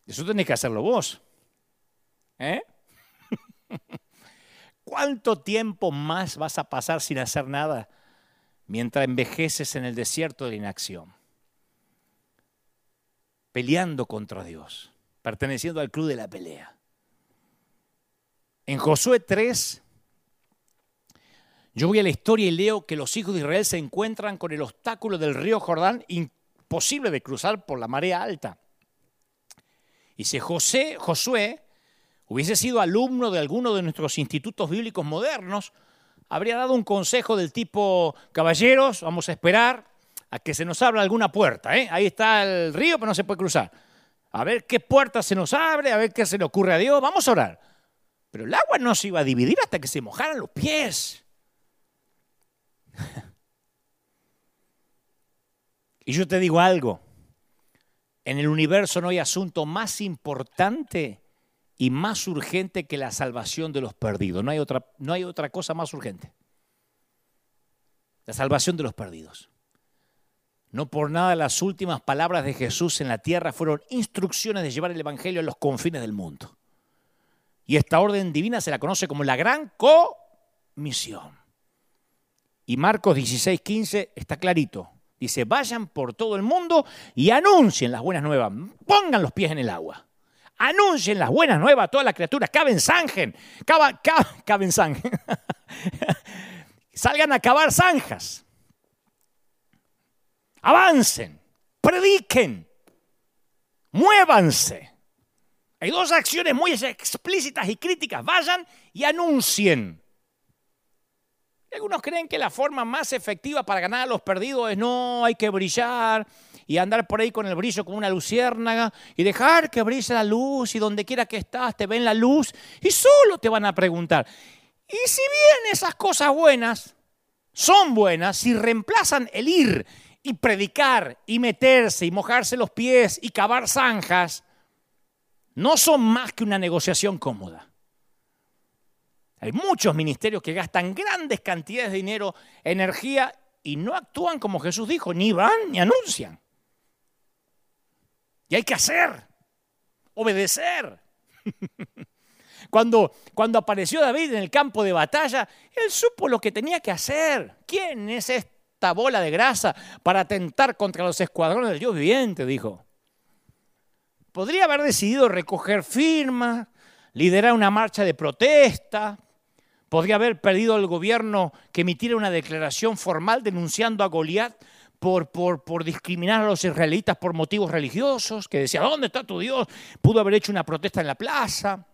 Eso tenés que hacerlo vos. ¿Eh? ¿Cuánto tiempo más vas a pasar sin hacer nada mientras envejeces en el desierto de la inacción? Peleando contra Dios, perteneciendo al club de la pelea. En Josué 3, yo voy a la historia y leo que los hijos de Israel se encuentran con el obstáculo del río Jordán imposible de cruzar por la marea alta. Y si José, Josué hubiese sido alumno de alguno de nuestros institutos bíblicos modernos, habría dado un consejo del tipo, caballeros, vamos a esperar a que se nos abra alguna puerta. ¿eh? Ahí está el río, pero no se puede cruzar. A ver qué puerta se nos abre, a ver qué se le ocurre a Dios. Vamos a orar. Pero el agua no se iba a dividir hasta que se mojaran los pies. y yo te digo algo, en el universo no hay asunto más importante y más urgente que la salvación de los perdidos. No hay otra, no hay otra cosa más urgente. La salvación de los perdidos. No por nada las últimas palabras de Jesús en la tierra fueron instrucciones de llevar el Evangelio a los confines del mundo. Y esta orden divina se la conoce como la gran comisión. Y Marcos 16, 15 está clarito. Dice, vayan por todo el mundo y anuncien las buenas nuevas. Pongan los pies en el agua anuncien las buenas nuevas a todas las criaturas, caben zanjen, caben zanjen. Salgan a cavar zanjas. Avancen, prediquen, muévanse. Hay dos acciones muy explícitas y críticas. Vayan y anuncien. Algunos creen que la forma más efectiva para ganar a los perdidos es no, hay que brillar y andar por ahí con el brillo como una luciérnaga y dejar que brille la luz y donde quiera que estás te ven la luz y solo te van a preguntar. Y si bien esas cosas buenas son buenas, si reemplazan el ir y predicar y meterse y mojarse los pies y cavar zanjas, no son más que una negociación cómoda. Hay muchos ministerios que gastan grandes cantidades de dinero, energía y no actúan como Jesús dijo, ni van ni anuncian. Y hay que hacer, obedecer. Cuando, cuando apareció David en el campo de batalla, él supo lo que tenía que hacer. ¿Quién es esta bola de grasa para atentar contra los escuadrones del Dios viviente? Dijo. Podría haber decidido recoger firmas, liderar una marcha de protesta, Podría haber pedido al gobierno que emitiera una declaración formal denunciando a Goliat por, por, por, discriminar a los israelitas por motivos religiosos, que decía, ¿dónde está tu Dios? Pudo haber hecho una protesta en la plaza.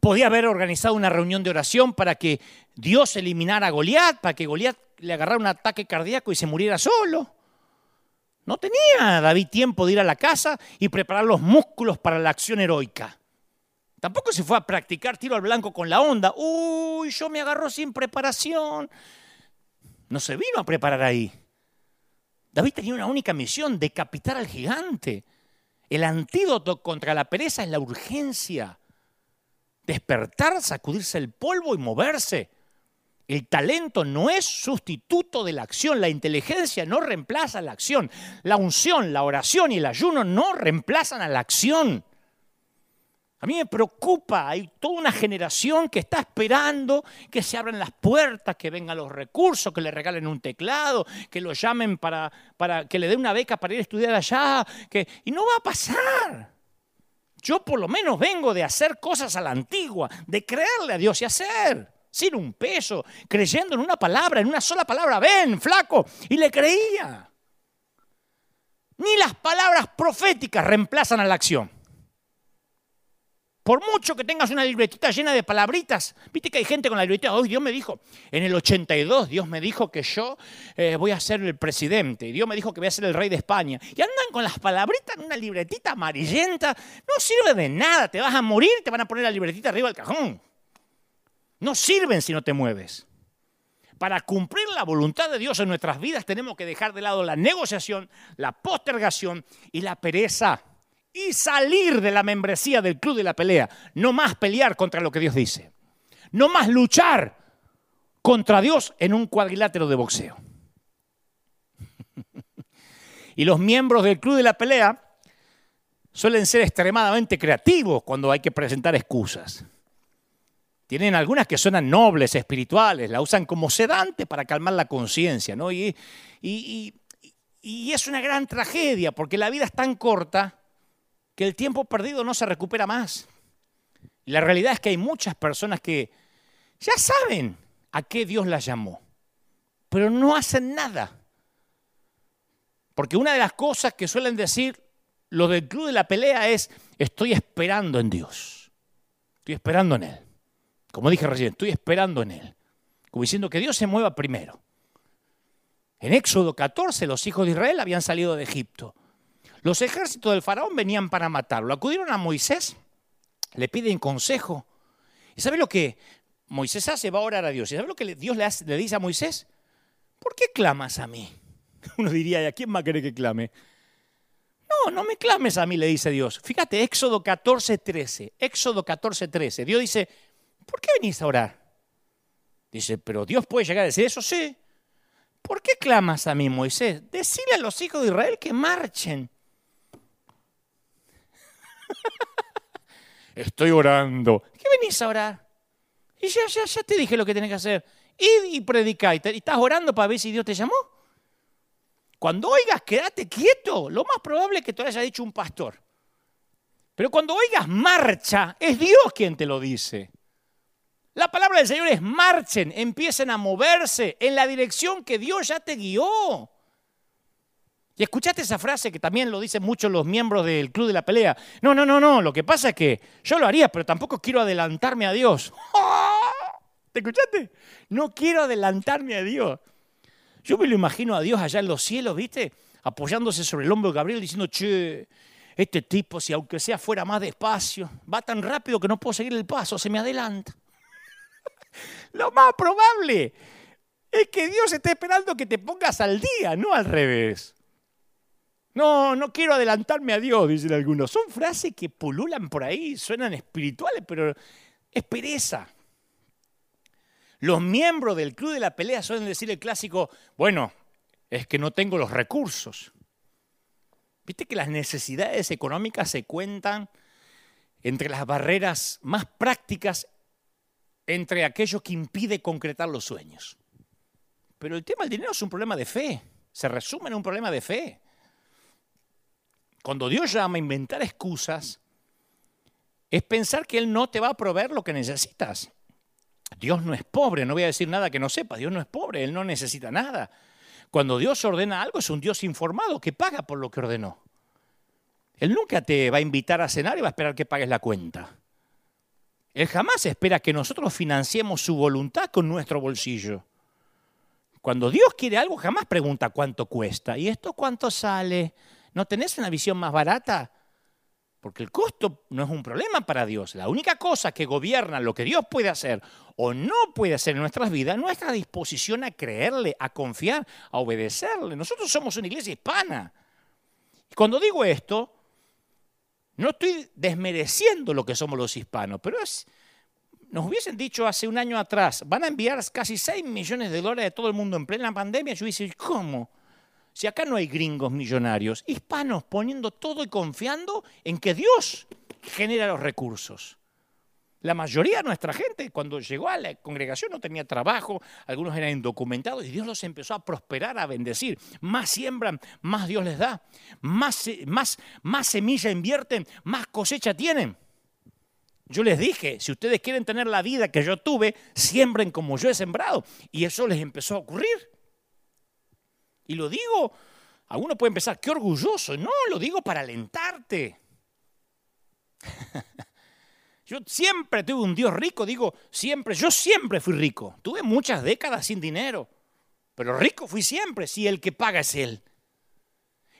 Podía haber organizado una reunión de oración para que Dios eliminara a Goliat, para que Goliat le agarrara un ataque cardíaco y se muriera solo. No tenía David tiempo de ir a la casa y preparar los músculos para la acción heroica. Tampoco se fue a practicar tiro al blanco con la onda. Uy, yo me agarro sin preparación. No se vino a preparar ahí. David tenía una única misión, decapitar al gigante. El antídoto contra la pereza es la urgencia. Despertar, sacudirse el polvo y moverse. El talento no es sustituto de la acción, la inteligencia no reemplaza la acción, la unción, la oración y el ayuno no reemplazan a la acción. A mí me preocupa, hay toda una generación que está esperando que se abran las puertas, que vengan los recursos, que le regalen un teclado, que lo llamen para, para que le den una beca para ir a estudiar allá, que, y no va a pasar. Yo por lo menos vengo de hacer cosas a la antigua, de creerle a Dios y hacer, sin un peso, creyendo en una palabra, en una sola palabra, ven, flaco, y le creía. Ni las palabras proféticas reemplazan a la acción. Por mucho que tengas una libretita llena de palabritas, viste que hay gente con la libretita, hoy Dios me dijo, en el 82 Dios me dijo que yo eh, voy a ser el presidente, y Dios me dijo que voy a ser el rey de España. Y andan con las palabritas en una libretita amarillenta, no sirve de nada, te vas a morir te van a poner la libretita arriba del cajón. No sirven si no te mueves. Para cumplir la voluntad de Dios en nuestras vidas tenemos que dejar de lado la negociación, la postergación y la pereza y salir de la membresía del club de la pelea. No más pelear contra lo que Dios dice. No más luchar contra Dios en un cuadrilátero de boxeo. y los miembros del club de la pelea suelen ser extremadamente creativos cuando hay que presentar excusas. Tienen algunas que suenan nobles, espirituales, la usan como sedante para calmar la conciencia, ¿no? Y, es una gran tragedia porque la vida es tan corta que el tiempo perdido no se recupera más. La realidad es que hay muchas personas que ya saben a qué Dios las llamó, pero no hacen nada. Porque una de las cosas que suelen decir los del club de la pelea es, estoy esperando en Dios, estoy esperando en Él. Como dije recién, estoy esperando en Él. Como diciendo que Dios se mueva primero. En Éxodo 14 los hijos de Israel habían salido de Egipto. Los ejércitos del faraón venían para matarlo. Acudieron a Moisés, le piden consejo. ¿Y sabe lo que Moisés hace? Va a orar a Dios. ¿Y sabe lo que Dios le, dice a Moisés? ¿Por qué clamas a mí? Uno diría, ¿a quién más quiere que clame? No, no me clames a mí, le dice Dios. Fíjate, Éxodo 14, 13. Éxodo 14, 13. Dios dice, ¿por qué venís a orar? Dice, pero Dios puede llegar a decir eso, sí. ¿Por qué clamas a mí, Moisés? Decile a los hijos de Israel que marchen. Estoy orando. ¿Qué venís a orar? Y ya, ya, ya te dije lo que tenés que hacer. Id y predicá. ¿Y estás orando para ver si Dios te llamó? Cuando oigas, quédate quieto. Lo más probable es que te lo haya dicho un pastor. Pero cuando oigas marcha, es Dios quien te lo dice. La palabra del Señor es marchen, empiecen a moverse en la dirección que Dios ya te guió. Y escuchaste esa frase que también lo dicen muchos los miembros del Club de la Pelea. No, no, no, no, lo que pasa es que yo lo haría, pero tampoco quiero adelantarme a Dios. ¿Te escuchaste? No quiero adelantarme a Dios. Yo me lo imagino a Dios allá en los cielos, ¿viste? Apoyándose sobre el hombro de Gabriel diciendo, che, este tipo, si aunque sea fuera más despacio, va tan rápido que no puedo seguir el paso, se me adelanta. lo más probable es que Dios esté esperando que te pongas al día, no al revés. No, no quiero adelantarme a Dios, dicen algunos. Son frases que pululan por ahí, suenan espirituales, pero es pereza. Los miembros del club de la pelea suelen decir el clásico, bueno, es que no tengo los recursos. Viste que las necesidades económicas se cuentan entre las barreras más prácticas entre aquellos que impide concretar los sueños. Pero el tema del dinero es un problema de fe, se resume en un problema de fe. Cuando Dios llama a inventar excusas, es pensar que Él no te va a proveer lo que necesitas. Dios no es pobre, no voy a decir nada que no sepa, Dios no es pobre, Él no necesita nada. Cuando Dios ordena algo es un Dios informado que paga por lo que ordenó. Él nunca te va a invitar a cenar y va a esperar que pagues la cuenta. Él jamás espera que nosotros financiemos su voluntad con nuestro bolsillo. Cuando Dios quiere algo, jamás pregunta cuánto cuesta. ¿Y esto cuánto sale? ¿No tenés una visión más barata? Porque el costo no es un problema para Dios. La única cosa que gobierna lo que Dios puede hacer o no puede hacer en nuestras vidas es nuestra disposición a creerle, a confiar, a obedecerle. Nosotros somos una iglesia hispana. Y cuando digo esto, no estoy desmereciendo lo que somos los hispanos, pero es, nos hubiesen dicho hace un año atrás, van a enviar casi 6 millones de dólares de todo el mundo en plena pandemia. Yo hubiese ¿cómo? Si acá no hay gringos millonarios, hispanos poniendo todo y confiando en que Dios genera los recursos. La mayoría de nuestra gente cuando llegó a la congregación no tenía trabajo, algunos eran indocumentados y Dios los empezó a prosperar, a bendecir. Más siembran, más Dios les da. Más, más, más semilla invierten, más cosecha tienen. Yo les dije, si ustedes quieren tener la vida que yo tuve, siembren como yo he sembrado. Y eso les empezó a ocurrir. Y lo digo, algunos pueden pensar, qué orgulloso. No, lo digo para alentarte. Yo siempre tuve un Dios rico, digo siempre, yo siempre fui rico. Tuve muchas décadas sin dinero, pero rico fui siempre, si el que paga es Él.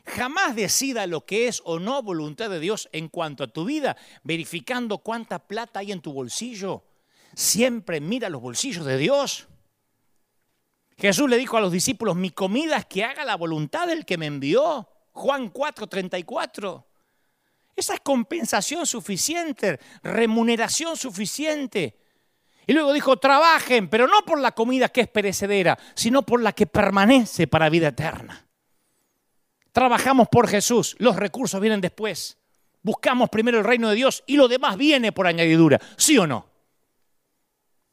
Jamás decida lo que es o no voluntad de Dios en cuanto a tu vida, verificando cuánta plata hay en tu bolsillo. Siempre mira los bolsillos de Dios. Jesús le dijo a los discípulos, mi comida es que haga la voluntad del que me envió. Juan 4:34. Esa es compensación suficiente, remuneración suficiente. Y luego dijo, trabajen, pero no por la comida que es perecedera, sino por la que permanece para vida eterna. Trabajamos por Jesús, los recursos vienen después. Buscamos primero el reino de Dios y lo demás viene por añadidura, ¿sí o no?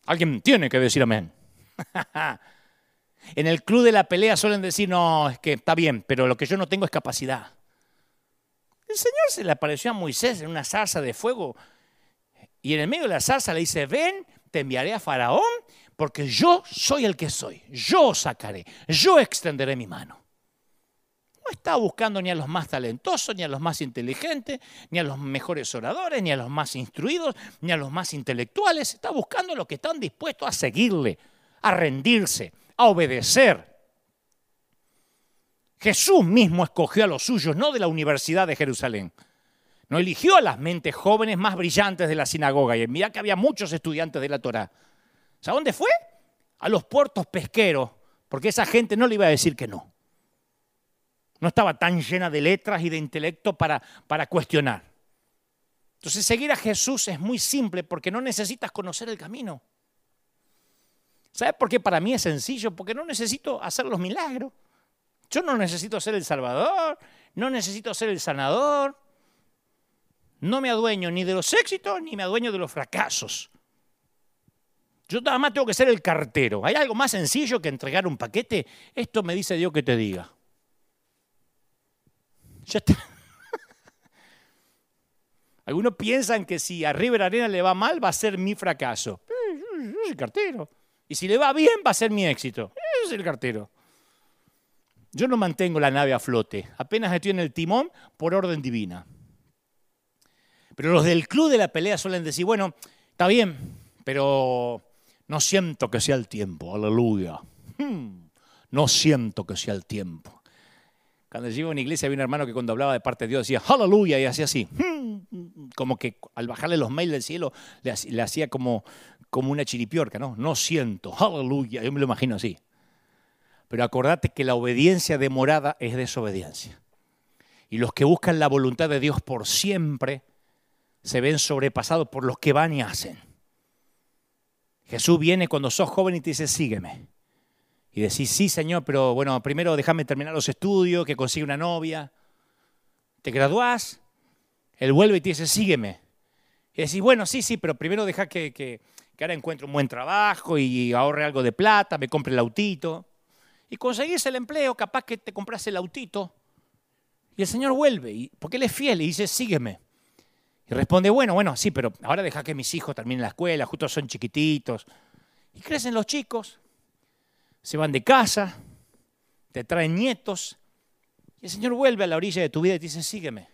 Alguien tiene que decir amén. en el club de la pelea suelen decir, no, es que está bien, pero lo que yo no tengo es capacidad. El Señor se le apareció a Moisés en una zarza de fuego y en el medio de la zarza le dice, ven, te enviaré a Faraón porque yo soy el que soy, yo sacaré, yo extenderé mi mano. No está buscando ni a los más talentosos, ni a los más inteligentes, ni a los mejores oradores, ni a los más instruidos, ni a los más intelectuales. Está buscando a los que están dispuestos a seguirle, a rendirse, a obedecer. Jesús mismo escogió a los suyos, no de la Universidad de Jerusalén. No eligió a las mentes jóvenes más brillantes de la sinagoga. Y mira que había muchos estudiantes de la Torá. ¿A dónde fue? A los puertos pesqueros, porque esa gente no le iba a decir que no. No estaba tan llena de letras y de intelecto para, para cuestionar. Entonces seguir a Jesús es muy simple porque no necesitas conocer el camino. ¿Sabes por qué para mí es sencillo? Porque no necesito hacer los milagros. Yo no necesito ser el Salvador, no necesito ser el sanador. No me adueño ni de los éxitos ni me adueño de los fracasos. Yo nada más tengo que ser el cartero. ¿Hay algo más sencillo que entregar un paquete? Esto me dice Dios que te diga. Ya está. Algunos piensan que si a River Arena le va mal, va a ser mi fracaso. Yo soy cartero. Y si le va bien, va a ser mi éxito. Yo soy el cartero. Yo no mantengo la nave a flote, apenas estoy en el timón por orden divina. Pero los del club de la pelea suelen decir, bueno, está bien, pero no siento que sea el tiempo, aleluya. Hmm, no siento que sea el tiempo. Cuando llego a una iglesia había un hermano que cuando hablaba de parte de Dios decía, aleluya, y hacía así. Hmm, como que al bajarle los mails del cielo le, hacía como, como una chiripiorca, ¿no? No siento, aleluya. Yo me lo imagino así. Pero acordate que la obediencia demorada es desobediencia. Y los que buscan la voluntad de Dios por siempre se ven sobrepasados por los que van y hacen. Jesús viene cuando sos joven y te dice, sígueme. Y decís, sí, Señor, pero bueno, primero déjame terminar los estudios, que consiga una novia. Te graduás, Él vuelve y te dice, sígueme. Y decís, bueno, sí, sí, pero primero deja que, que, que ahora encuentre un buen trabajo y ahorre algo de plata, me compre el autito y conseguís el empleo, capaz que te compras el autito. Y el Señor vuelve, y, porque Él es fiel y dice, sígueme. Y responde, bueno, bueno, sí, pero ahora deja que mis hijos terminen la escuela, justo son chiquititos. Y crecen los chicos, se van de casa, te traen nietos, y el Señor vuelve a la orilla de tu vida y te dice, sígueme.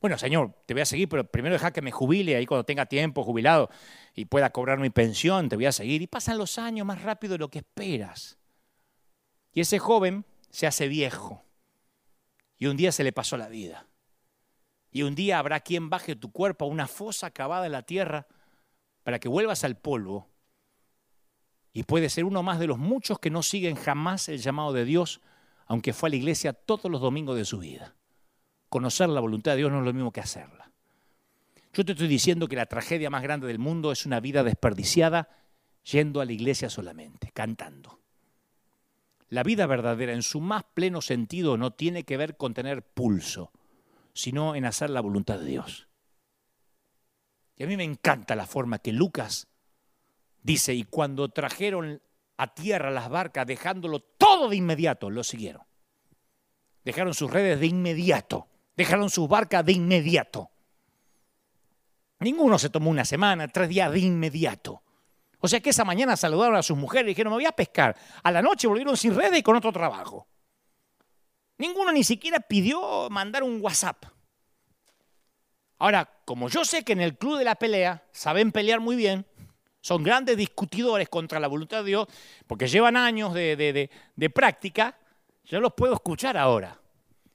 Bueno, Señor, te voy a seguir, pero primero deja que me jubile ahí cuando tenga tiempo jubilado y pueda cobrar mi pensión, te voy a seguir. Y pasan los años más rápido de lo que esperas. Y ese joven se hace viejo. Y un día se le pasó la vida. Y un día habrá quien baje tu cuerpo a una fosa cavada en la tierra para que vuelvas al polvo. Y puede ser uno más de los muchos que no siguen jamás el llamado de Dios, aunque fue a la iglesia todos los domingos de su vida. Conocer la voluntad de Dios no es lo mismo que hacerla. Yo te estoy diciendo que la tragedia más grande del mundo es una vida desperdiciada yendo a la iglesia solamente, cantando. La vida verdadera en su más pleno sentido no tiene que ver con tener pulso, sino en hacer la voluntad de Dios. Y a mí me encanta la forma que Lucas dice, y cuando trajeron a tierra las barcas, dejándolo todo de inmediato, lo siguieron. Dejaron sus redes de inmediato, dejaron sus barcas de inmediato. Ninguno se tomó una semana, tres días de inmediato. O sea que esa mañana saludaron a sus mujeres y dijeron, me voy a pescar. A la noche volvieron sin redes y con otro trabajo. Ninguno ni siquiera pidió mandar un WhatsApp. Ahora, como yo sé que en el club de la pelea saben pelear muy bien, son grandes discutidores contra la voluntad de Dios, porque llevan años de, de práctica, yo los puedo escuchar ahora.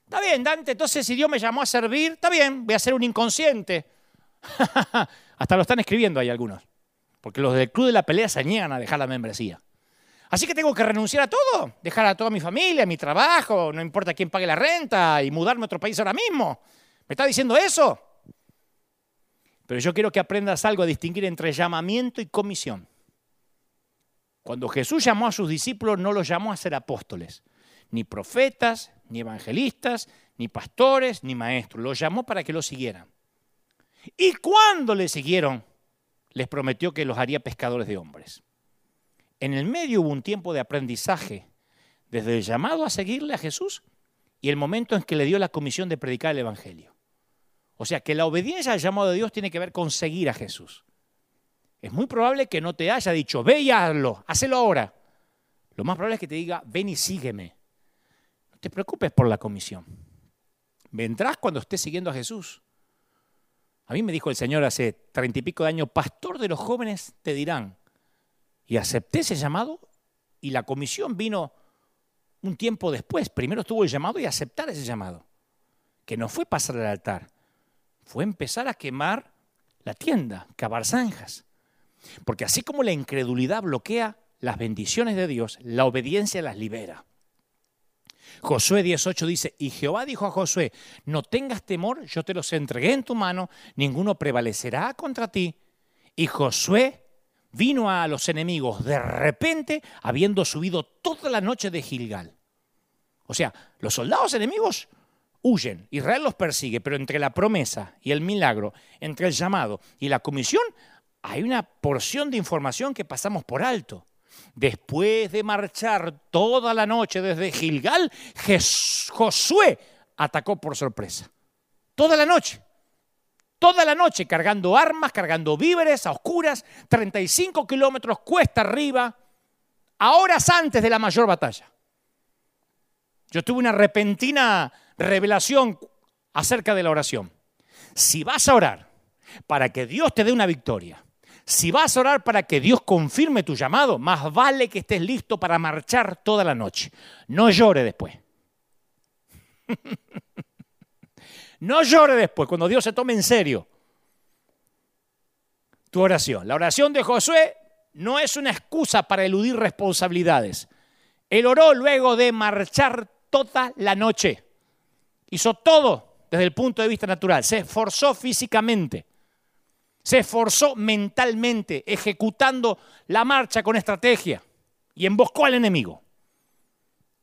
Está bien, Dante, entonces si Dios me llamó a servir, está bien, voy a ser un inconsciente. Hasta lo están escribiendo ahí algunos. Porque los del club de la pelea se niegan a dejar la membresía. Así que tengo que renunciar a todo, dejar a toda mi familia, mi trabajo, no importa quién pague la renta y mudarme a otro país ahora mismo. ¿Me está diciendo eso? Pero yo quiero que aprendas algo a distinguir entre llamamiento y comisión. Cuando Jesús llamó a sus discípulos, no los llamó a ser apóstoles, ni profetas, ni evangelistas, ni pastores, ni maestros. Los llamó para que lo siguieran. Y cuando le siguieron, les prometió que los haría pescadores de hombres. En el medio hubo un tiempo de aprendizaje, desde el llamado a seguirle a Jesús y el momento en que le dio la comisión de predicar el Evangelio. O sea que la obediencia al llamado de Dios tiene que ver con seguir a Jesús. Es muy probable que no te haya dicho, ve y hazlo, hazlo ahora. Lo más probable es que te diga, ven y sígueme. No te preocupes por la comisión. Vendrás cuando estés siguiendo a Jesús. A mí me dijo el Señor hace treinta y pico de años, pastor de los jóvenes te dirán. Y acepté ese llamado y la comisión vino un tiempo después. Primero estuvo el llamado y aceptar ese llamado. Que no fue pasar al altar, fue empezar a quemar la tienda, cavar zanjas. Porque así como la incredulidad bloquea las bendiciones de Dios, la obediencia las libera. Josué 18 dice, y Jehová dijo a Josué, no tengas temor, yo te los entregué en tu mano, ninguno prevalecerá contra ti. Y Josué vino a los enemigos de repente, habiendo subido toda la noche de Gilgal. O sea, los soldados enemigos huyen, Israel los persigue, pero entre la promesa y el milagro, entre el llamado y la comisión, hay una porción de información que pasamos por alto. Después de marchar toda la noche desde Gilgal, Josué atacó por sorpresa. Toda la noche. Toda la noche cargando armas, cargando víveres a oscuras, 35 kilómetros cuesta arriba, a horas antes de la mayor batalla. Yo tuve una repentina revelación acerca de la oración. Si vas a orar para que Dios te dé una victoria, si vas a orar para que Dios confirme tu llamado, más vale que estés listo para marchar toda la noche. No llore después. no llore después, cuando Dios se tome en serio tu oración. La oración de Josué no es una excusa para eludir responsabilidades. Él oró luego de marchar toda la noche. Hizo todo desde el punto de vista natural. Se esforzó físicamente. Se esforzó mentalmente, ejecutando la marcha con estrategia. Y emboscó al enemigo.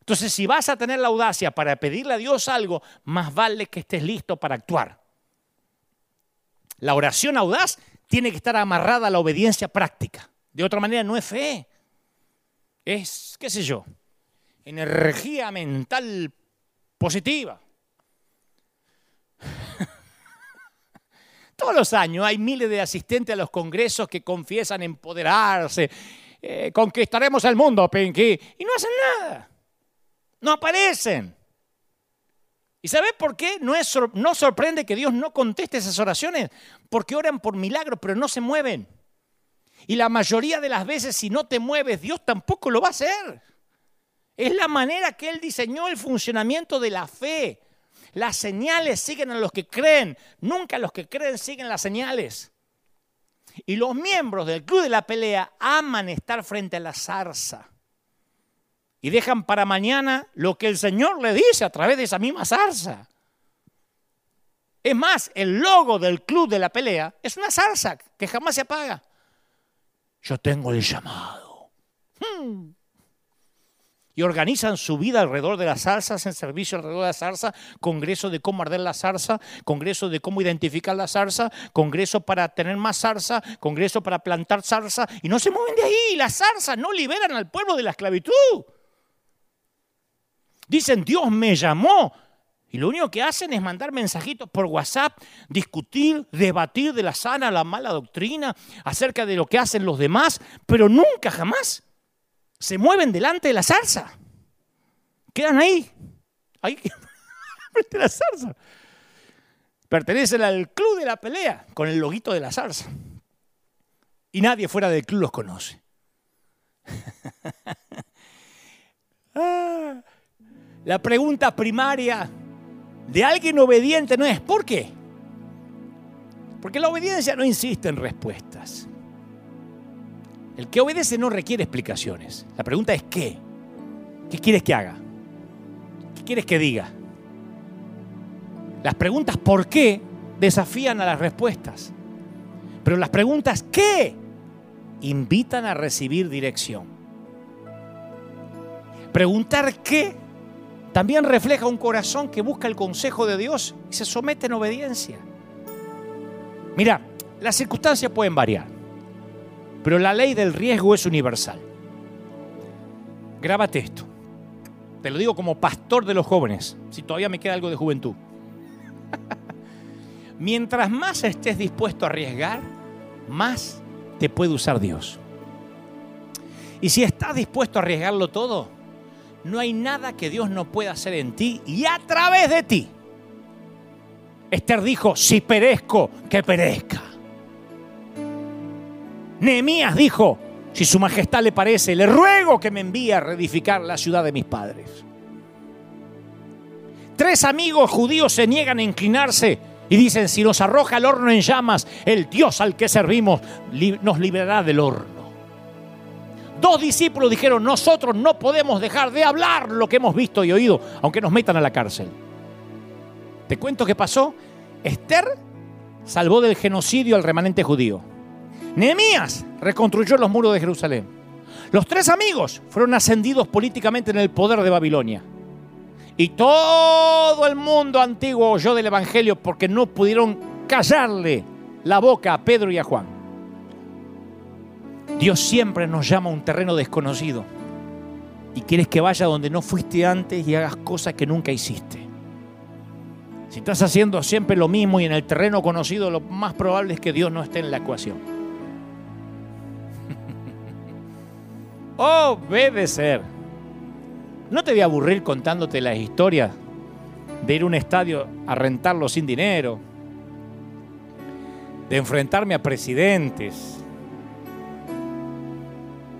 Entonces, si vas a tener la audacia para pedirle a Dios algo, más vale que estés listo para actuar. La oración audaz tiene que estar amarrada a la obediencia práctica. De otra manera, no es fe. Es, qué sé yo, energía mental positiva. Todos los años hay miles de asistentes a los congresos que confiesan empoderarse, eh, conquistaremos el mundo, Pinky, y no hacen nada. No aparecen. ¿Y sabe por qué? No, no sorprende que Dios no conteste esas oraciones, porque oran por milagros, pero no se mueven. Y la mayoría de las veces, si no te mueves, Dios tampoco lo va a hacer. Es la manera que Él diseñó el funcionamiento de la fe. Las señales siguen a los que creen, nunca los que creen siguen las señales. Y los miembros del club de la pelea aman estar frente a la zarza. Y dejan para mañana lo que el Señor le dice a través de esa misma zarza. Es más, el logo del club de la pelea es una zarza que jamás se apaga. Yo tengo el llamado. Hmm. Y organizan su vida alrededor de las zarzas, en servicio alrededor de la zarza, congreso de cómo arder la zarza, congreso de cómo identificar la zarza, congreso para tener más zarza, congreso para plantar zarza, y no se mueven de ahí, las zarzas no liberan al pueblo de la esclavitud. Dicen, Dios me llamó. Y lo único que hacen es mandar mensajitos por WhatsApp, discutir, debatir de la sana, la mala doctrina, acerca de lo que hacen los demás, pero nunca, jamás se mueven delante de la zarza. Quedan ahí. Ahí, frente la zarza. Pertenecen al club de la pelea con el loguito de la zarza. Y nadie fuera del club los conoce. Ah, la pregunta primaria de alguien obediente no es ¿por qué? Porque la obediencia no insiste en respuestas. El que obedece no requiere explicaciones. La pregunta es ¿qué? ¿Qué quieres que haga? ¿Qué quieres que diga? Las preguntas ¿por qué? desafían a las respuestas. Pero las preguntas ¿qué? invitan a recibir dirección. Preguntar qué también refleja un corazón que busca el consejo de Dios y se somete en obediencia. Mira, las circunstancias pueden variar. Pero la ley del riesgo es universal. Grábate esto. Te lo digo como pastor de los jóvenes, si todavía me queda algo de juventud. Mientras más estés dispuesto a arriesgar, más te puede usar Dios. Y si estás dispuesto a arriesgarlo todo, no hay nada que Dios no pueda hacer en ti y a través de ti. Esther dijo, si perezco, que perezca. Nehemías dijo, si su majestad le parece, le ruego que me envíe a reedificar la ciudad de mis padres. Tres amigos judíos se niegan a inclinarse y dicen, si nos arroja el horno en llamas, el Dios al que servimos nos liberará del horno. Dos discípulos dijeron, nosotros no podemos dejar de hablar lo que hemos visto y oído, aunque nos metan a la cárcel. Te cuento qué pasó. Esther salvó del genocidio al remanente judío. Nehemías reconstruyó los muros de Jerusalén. Los tres amigos fueron ascendidos políticamente en el poder de Babilonia. Y todo el mundo antiguo oyó del Evangelio porque no pudieron callarle la boca a Pedro y a Juan. Dios siempre nos llama a un terreno desconocido y quieres que vaya donde no fuiste antes y hagas cosas que nunca hiciste. Si estás haciendo siempre lo mismo y en el terreno conocido, lo más probable es que Dios no esté en la ecuación. Obedecer. No te voy a aburrir contándote las historias de ir a un estadio a rentarlo sin dinero, de enfrentarme a presidentes,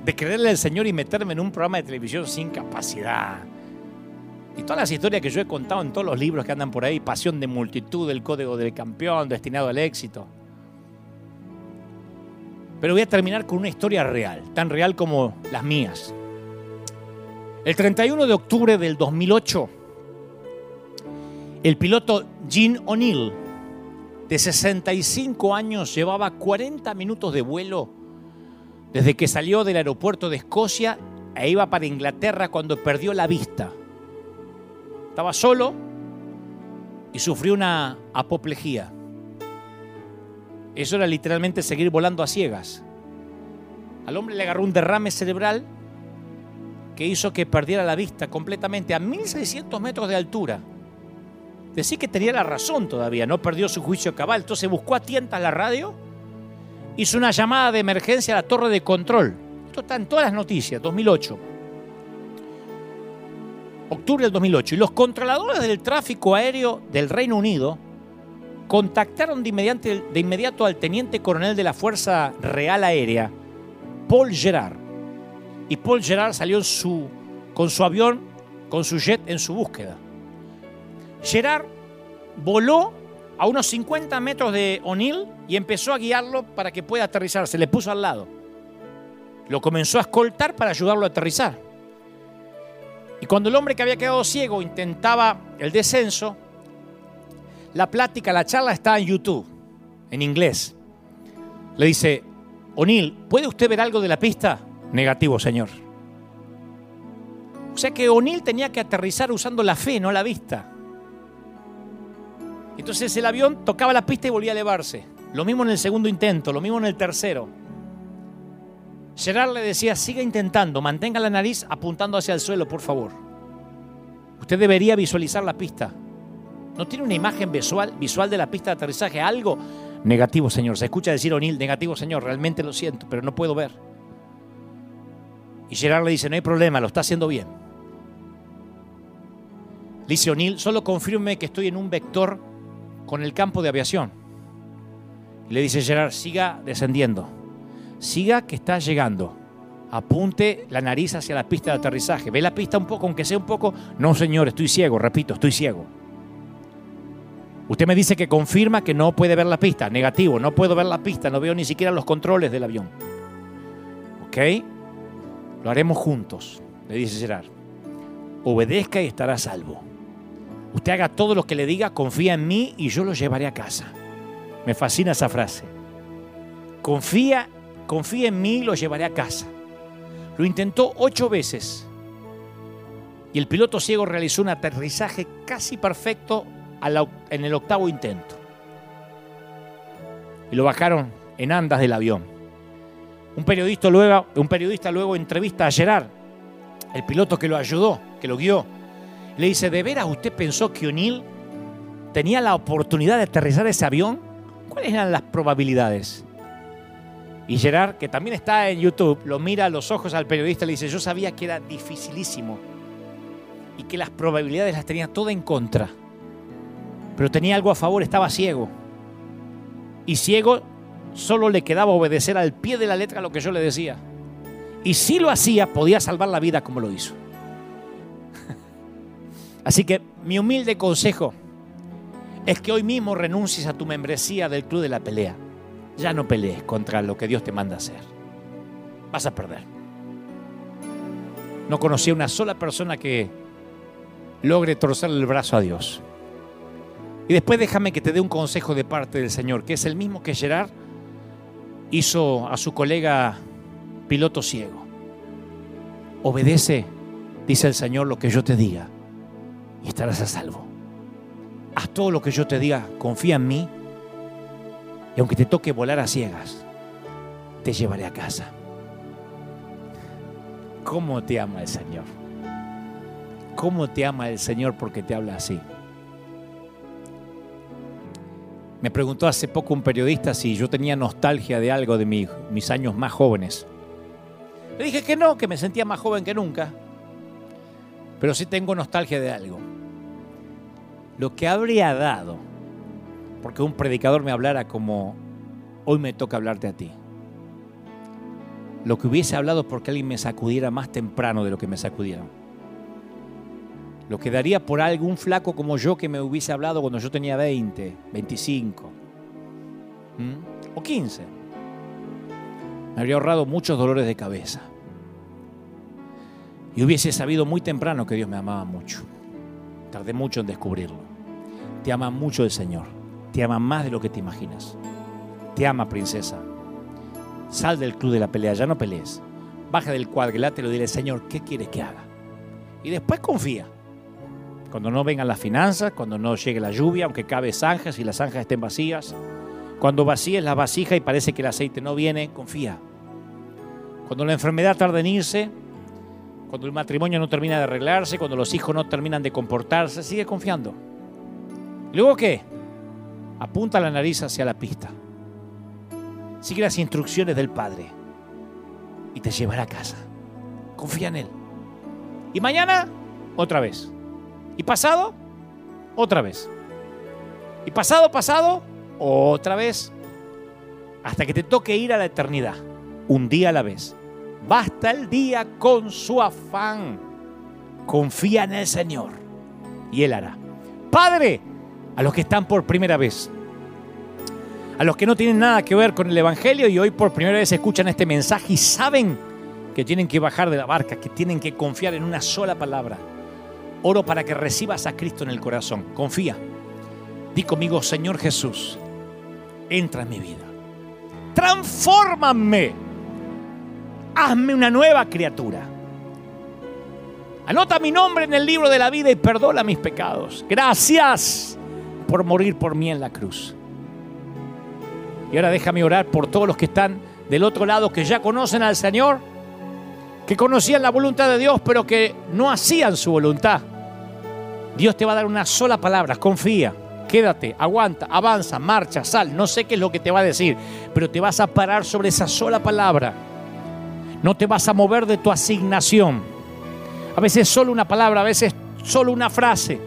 de creerle al Señor y meterme en un programa de televisión sin capacidad. Y todas las historias que yo he contado en todos los libros que andan por ahí, Pasión de Multitud, El Código del Campeón, Destinado al Éxito. Pero voy a terminar con una historia real, tan real como las mías. El 31 de octubre del 2008, el piloto Gene O'Neill, de 65 años, llevaba 40 minutos de vuelo desde que salió del aeropuerto de Escocia e iba para Inglaterra cuando perdió la vista. Estaba solo y sufrió una apoplejía. Eso era literalmente seguir volando a ciegas. Al hombre le agarró un derrame cerebral que hizo que perdiera la vista completamente a 1600 metros de altura. Decía que tenía la razón todavía, no perdió su juicio cabal. Entonces buscó a tientas la radio, hizo una llamada de emergencia a la torre de control. Esto está en todas las noticias, 2008. Octubre del 2008. Y los controladores del tráfico aéreo del Reino Unido contactaron de inmediato, al teniente coronel de la Fuerza Real Aérea, Paul Gerard. Y Paul Gerard salió su, con su avión, con su jet en su búsqueda. Gerard voló a unos 50 metros de O'Neill y empezó a guiarlo para que pueda aterrizar. Se le puso al lado. Lo comenzó a escoltar para ayudarlo a aterrizar. Y cuando el hombre que había quedado ciego intentaba el descenso, la plática, la charla está en YouTube, en inglés. Le dice, O'Neill, ¿puede usted ver algo de la pista? Negativo, señor. O sea que O'Neill tenía que aterrizar usando la fe, no la vista. Entonces el avión tocaba la pista y volvía a elevarse. Lo mismo en el segundo intento, lo mismo en el tercero. Gerard le decía, siga intentando, mantenga la nariz apuntando hacia el suelo, por favor. Usted debería visualizar la pista. ¿No tiene una imagen visual, visual de la pista de aterrizaje? Algo negativo, Señor. Se escucha decir O'Neill, negativo, Señor. Realmente lo siento, pero no puedo ver. Y Gerard le dice, no hay problema, lo está haciendo bien. Dice O'Neill, solo confirme que estoy en un vector con el campo de aviación. Le dice Gerard, siga descendiendo. Siga que está llegando. Apunte la nariz hacia la pista de aterrizaje. ¿Ve la pista un poco, aunque sea un poco? No, señor, estoy ciego, repito, estoy ciego. Usted me dice que confirma que no puede ver la pista. Negativo, no puedo ver la pista, no veo ni siquiera los controles del avión. ¿Ok? Lo haremos juntos, le dice Gerard. Obedezca y estará salvo. Usted haga todo lo que le diga, confía en mí y yo lo llevaré a casa. Me fascina esa frase. Confía, confía en mí y lo llevaré a casa. Lo intentó ocho veces y el piloto ciego realizó un aterrizaje casi perfecto en el octavo intento. Y lo bajaron en andas del avión. Un periodista luego, entrevista a Gerard, el piloto que lo ayudó, que lo guió. Le dice, ¿de veras usted pensó que O'Neill tenía la oportunidad de aterrizar ese avión? ¿Cuáles eran las probabilidades? Y Gerard, que también está en YouTube, lo mira a los ojos al periodista y le dice, yo sabía que era dificilísimo y que las probabilidades las tenía todas en contra. Pero tenía algo a favor, estaba ciego. Y ciego solo le quedaba obedecer al pie de la letra lo que yo le decía. Y si lo hacía, podía salvar la vida como lo hizo. Así que mi humilde consejo es que hoy mismo renuncies a tu membresía del club de la pelea. Ya no pelees contra lo que Dios te manda hacer. Vas a perder. No conocí a una sola persona que logre torcerle el brazo a Dios. Y después déjame que te dé un consejo de parte del Señor, que es el mismo que Gerard hizo a su colega piloto ciego. Obedece, dice el Señor, lo que yo te diga y estarás a salvo. Haz todo lo que yo te diga, confía en mí y aunque te toque volar a ciegas, te llevaré a casa. ¿Cómo te ama el Señor? ¿Cómo te ama el Señor porque te habla así? Me preguntó hace poco un periodista si yo tenía nostalgia de algo de mis años más jóvenes. Le dije que no, que me sentía más joven que nunca, pero sí tengo nostalgia de algo. Lo que habría dado porque un predicador me hablara como hoy me toca hablarte a ti. Lo que hubiese hablado porque alguien me sacudiera más temprano de lo que me sacudieron. Lo que daría por algún flaco como yo que me hubiese hablado cuando yo tenía 20, 25 o 15. Me habría ahorrado muchos dolores de cabeza. Y hubiese sabido muy temprano que Dios me amaba mucho. Tardé mucho en descubrirlo. Te ama mucho el Señor. Te ama más de lo que te imaginas. Te ama, princesa. Sal del club de la pelea, ya no pelees. Baja del cuadrilátero y dile, Señor, ¿qué quieres que haga? Y después confía. Cuando no vengan las finanzas, cuando no llegue la lluvia, aunque cabe zanjas y las zanjas estén vacías. Cuando vacíes la vasija y parece que el aceite no viene, confía. Cuando la enfermedad tarda en irse, cuando el matrimonio no termina de arreglarse, cuando los hijos no terminan de comportarse, sigue confiando. ¿Y luego qué? Apunta la nariz hacia la pista. Sigue las instrucciones del Padre y te llevará a casa. Confía en Él. Y mañana, otra vez. Y pasado, otra vez. Y pasado, pasado, otra vez. Hasta que te toque ir a la eternidad. Un día a la vez. Basta el día con su afán. Confía en el Señor. Y Él hará. Padre, a los que están por primera vez. A los que no tienen nada que ver con el Evangelio y hoy por primera vez escuchan este mensaje y saben que tienen que bajar de la barca, que tienen que confiar en una sola palabra Oro para que recibas a Cristo en el corazón. Confía. Di conmigo, Señor Jesús, entra en mi vida. Transfórmame. Hazme una nueva criatura. Anota mi nombre en el libro de la vida y perdona mis pecados. Gracias por morir por mí en la cruz. Y ahora déjame orar por todos los que están del otro lado, que ya conocen al Señor, que conocían la voluntad de Dios, pero que no hacían su voluntad. Dios te va a dar una sola palabra, confía, quédate, aguanta, avanza, marcha, sal. No sé qué es lo que te va a decir, pero te vas a parar sobre esa sola palabra. No te vas a mover de tu asignación. A veces solo una palabra, a veces solo una frase.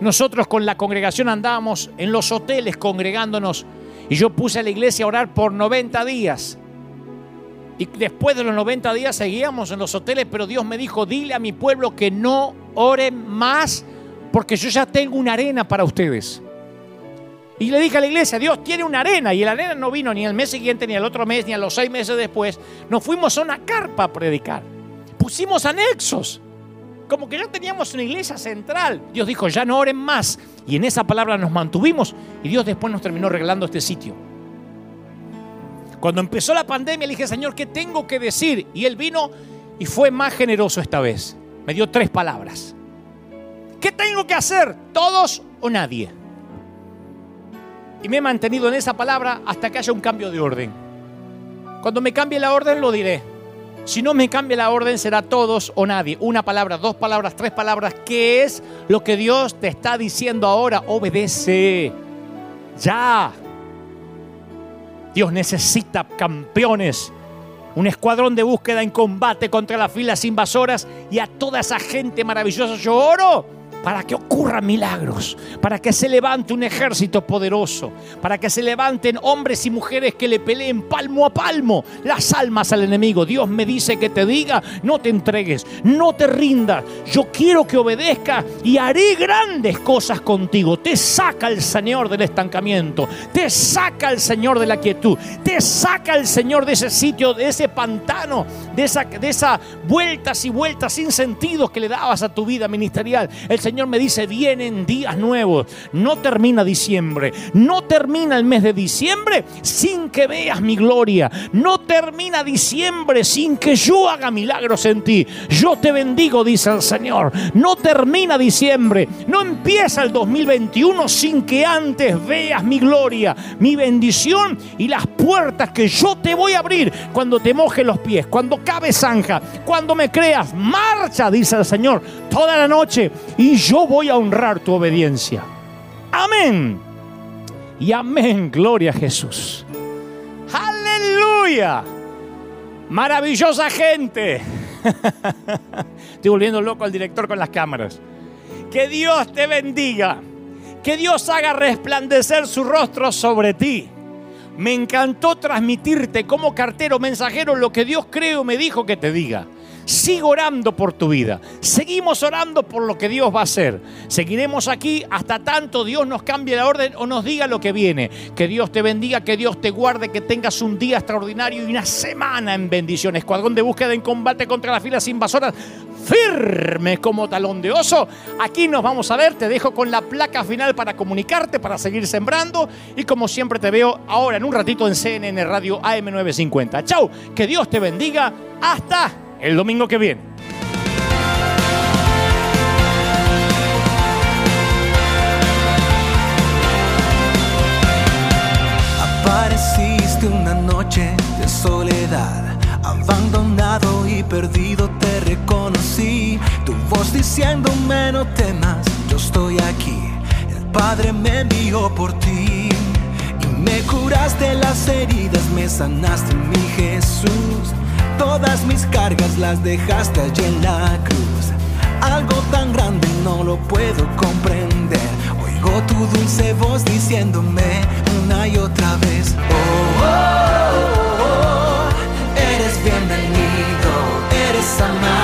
Nosotros con la congregación andábamos en los hoteles congregándonos y yo puse a la iglesia a orar por 90 días. Y después de los 90 días seguíamos en los hoteles, pero Dios me dijo, dile a mi pueblo que no oren más porque yo ya tengo una arena para ustedes. Y le dije a la iglesia, Dios tiene una arena. Y la arena no vino ni el mes siguiente, ni el otro mes, ni a los seis meses después. Nos fuimos a una carpa a predicar. Pusimos anexos. Como que ya teníamos una iglesia central. Dios dijo, ya no oren más. Y en esa palabra nos mantuvimos. Y Dios después nos terminó regalando este sitio. Cuando empezó la pandemia le dije, Señor, ¿qué tengo que decir? Y Él vino y fue más generoso esta vez. Me dio tres palabras. ¿Qué tengo que hacer? ¿Todos o nadie? Y me he mantenido en esa palabra hasta que haya un cambio de orden. Cuando me cambie la orden lo diré. Si no me cambia la orden será todos o nadie. Una palabra, dos palabras, tres palabras. ¿Qué es lo que Dios te está diciendo ahora? Obedece. Ya. Dios necesita campeones. Un escuadrón de búsqueda en combate contra las filas invasoras y a toda esa gente maravillosa. Yo oro para que ocurran milagros, para que se levante un ejército poderoso, para que se levanten hombres y mujeres que le peleen palmo a palmo las almas al enemigo. Dios me dice que te diga, no te entregues, no te rindas, yo quiero que obedezca y haré grandes cosas contigo. Te saca el Señor del estancamiento, te saca el Señor de la quietud, te saca el Señor de ese sitio, de ese pantano, de esa, de vueltas y vueltas sin sentido que le dabas a tu vida ministerial. El Señor Señor me dice, vienen días nuevos. No termina diciembre. No termina el mes de diciembre sin que veas mi gloria. No termina diciembre sin que yo haga milagros en ti. Yo te bendigo, dice el Señor. No termina diciembre. No empieza el 2021 sin que antes veas mi gloria, mi bendición y las puertas que yo te voy a abrir cuando te moje los pies, cuando cabe zanja, cuando me creas. Marcha, dice el Señor, toda la noche y yo voy a honrar tu obediencia. Amén. Y amén, gloria a Jesús. Aleluya. Maravillosa gente. Estoy volviendo loco al director con las cámaras. Que Dios te bendiga. Que Dios haga resplandecer su rostro sobre ti. Me encantó transmitirte como cartero mensajero lo que Dios creo me dijo que te diga. Sigo orando por tu vida. Seguimos orando por lo que Dios va a hacer. Seguiremos aquí hasta tanto Dios nos cambie la orden o nos diga lo que viene. Que Dios te bendiga, que Dios te guarde, que tengas un día extraordinario y una semana en bendiciones. Escuadrón de búsqueda en combate contra las filas invasoras. Firme como talón de oso. Aquí nos vamos a ver. Te dejo con la placa final para comunicarte, para seguir sembrando. Y como siempre te veo ahora en un ratito en CNN Radio AM950. Chau. Que Dios te bendiga. Hasta el domingo que viene. Apareciste una noche de soledad, abandonado y perdido te reconocí. Tu voz diciéndome no temas, yo estoy aquí. El Padre me envió por ti y me curaste las heridas, me sanaste mi Jesús. Todas mis cargas las dejaste allí en la cruz. Algo tan grande no lo puedo comprender. Oigo tu dulce voz diciéndome una y otra vez. Oh, oh, oh, oh. eres bienvenido, eres amado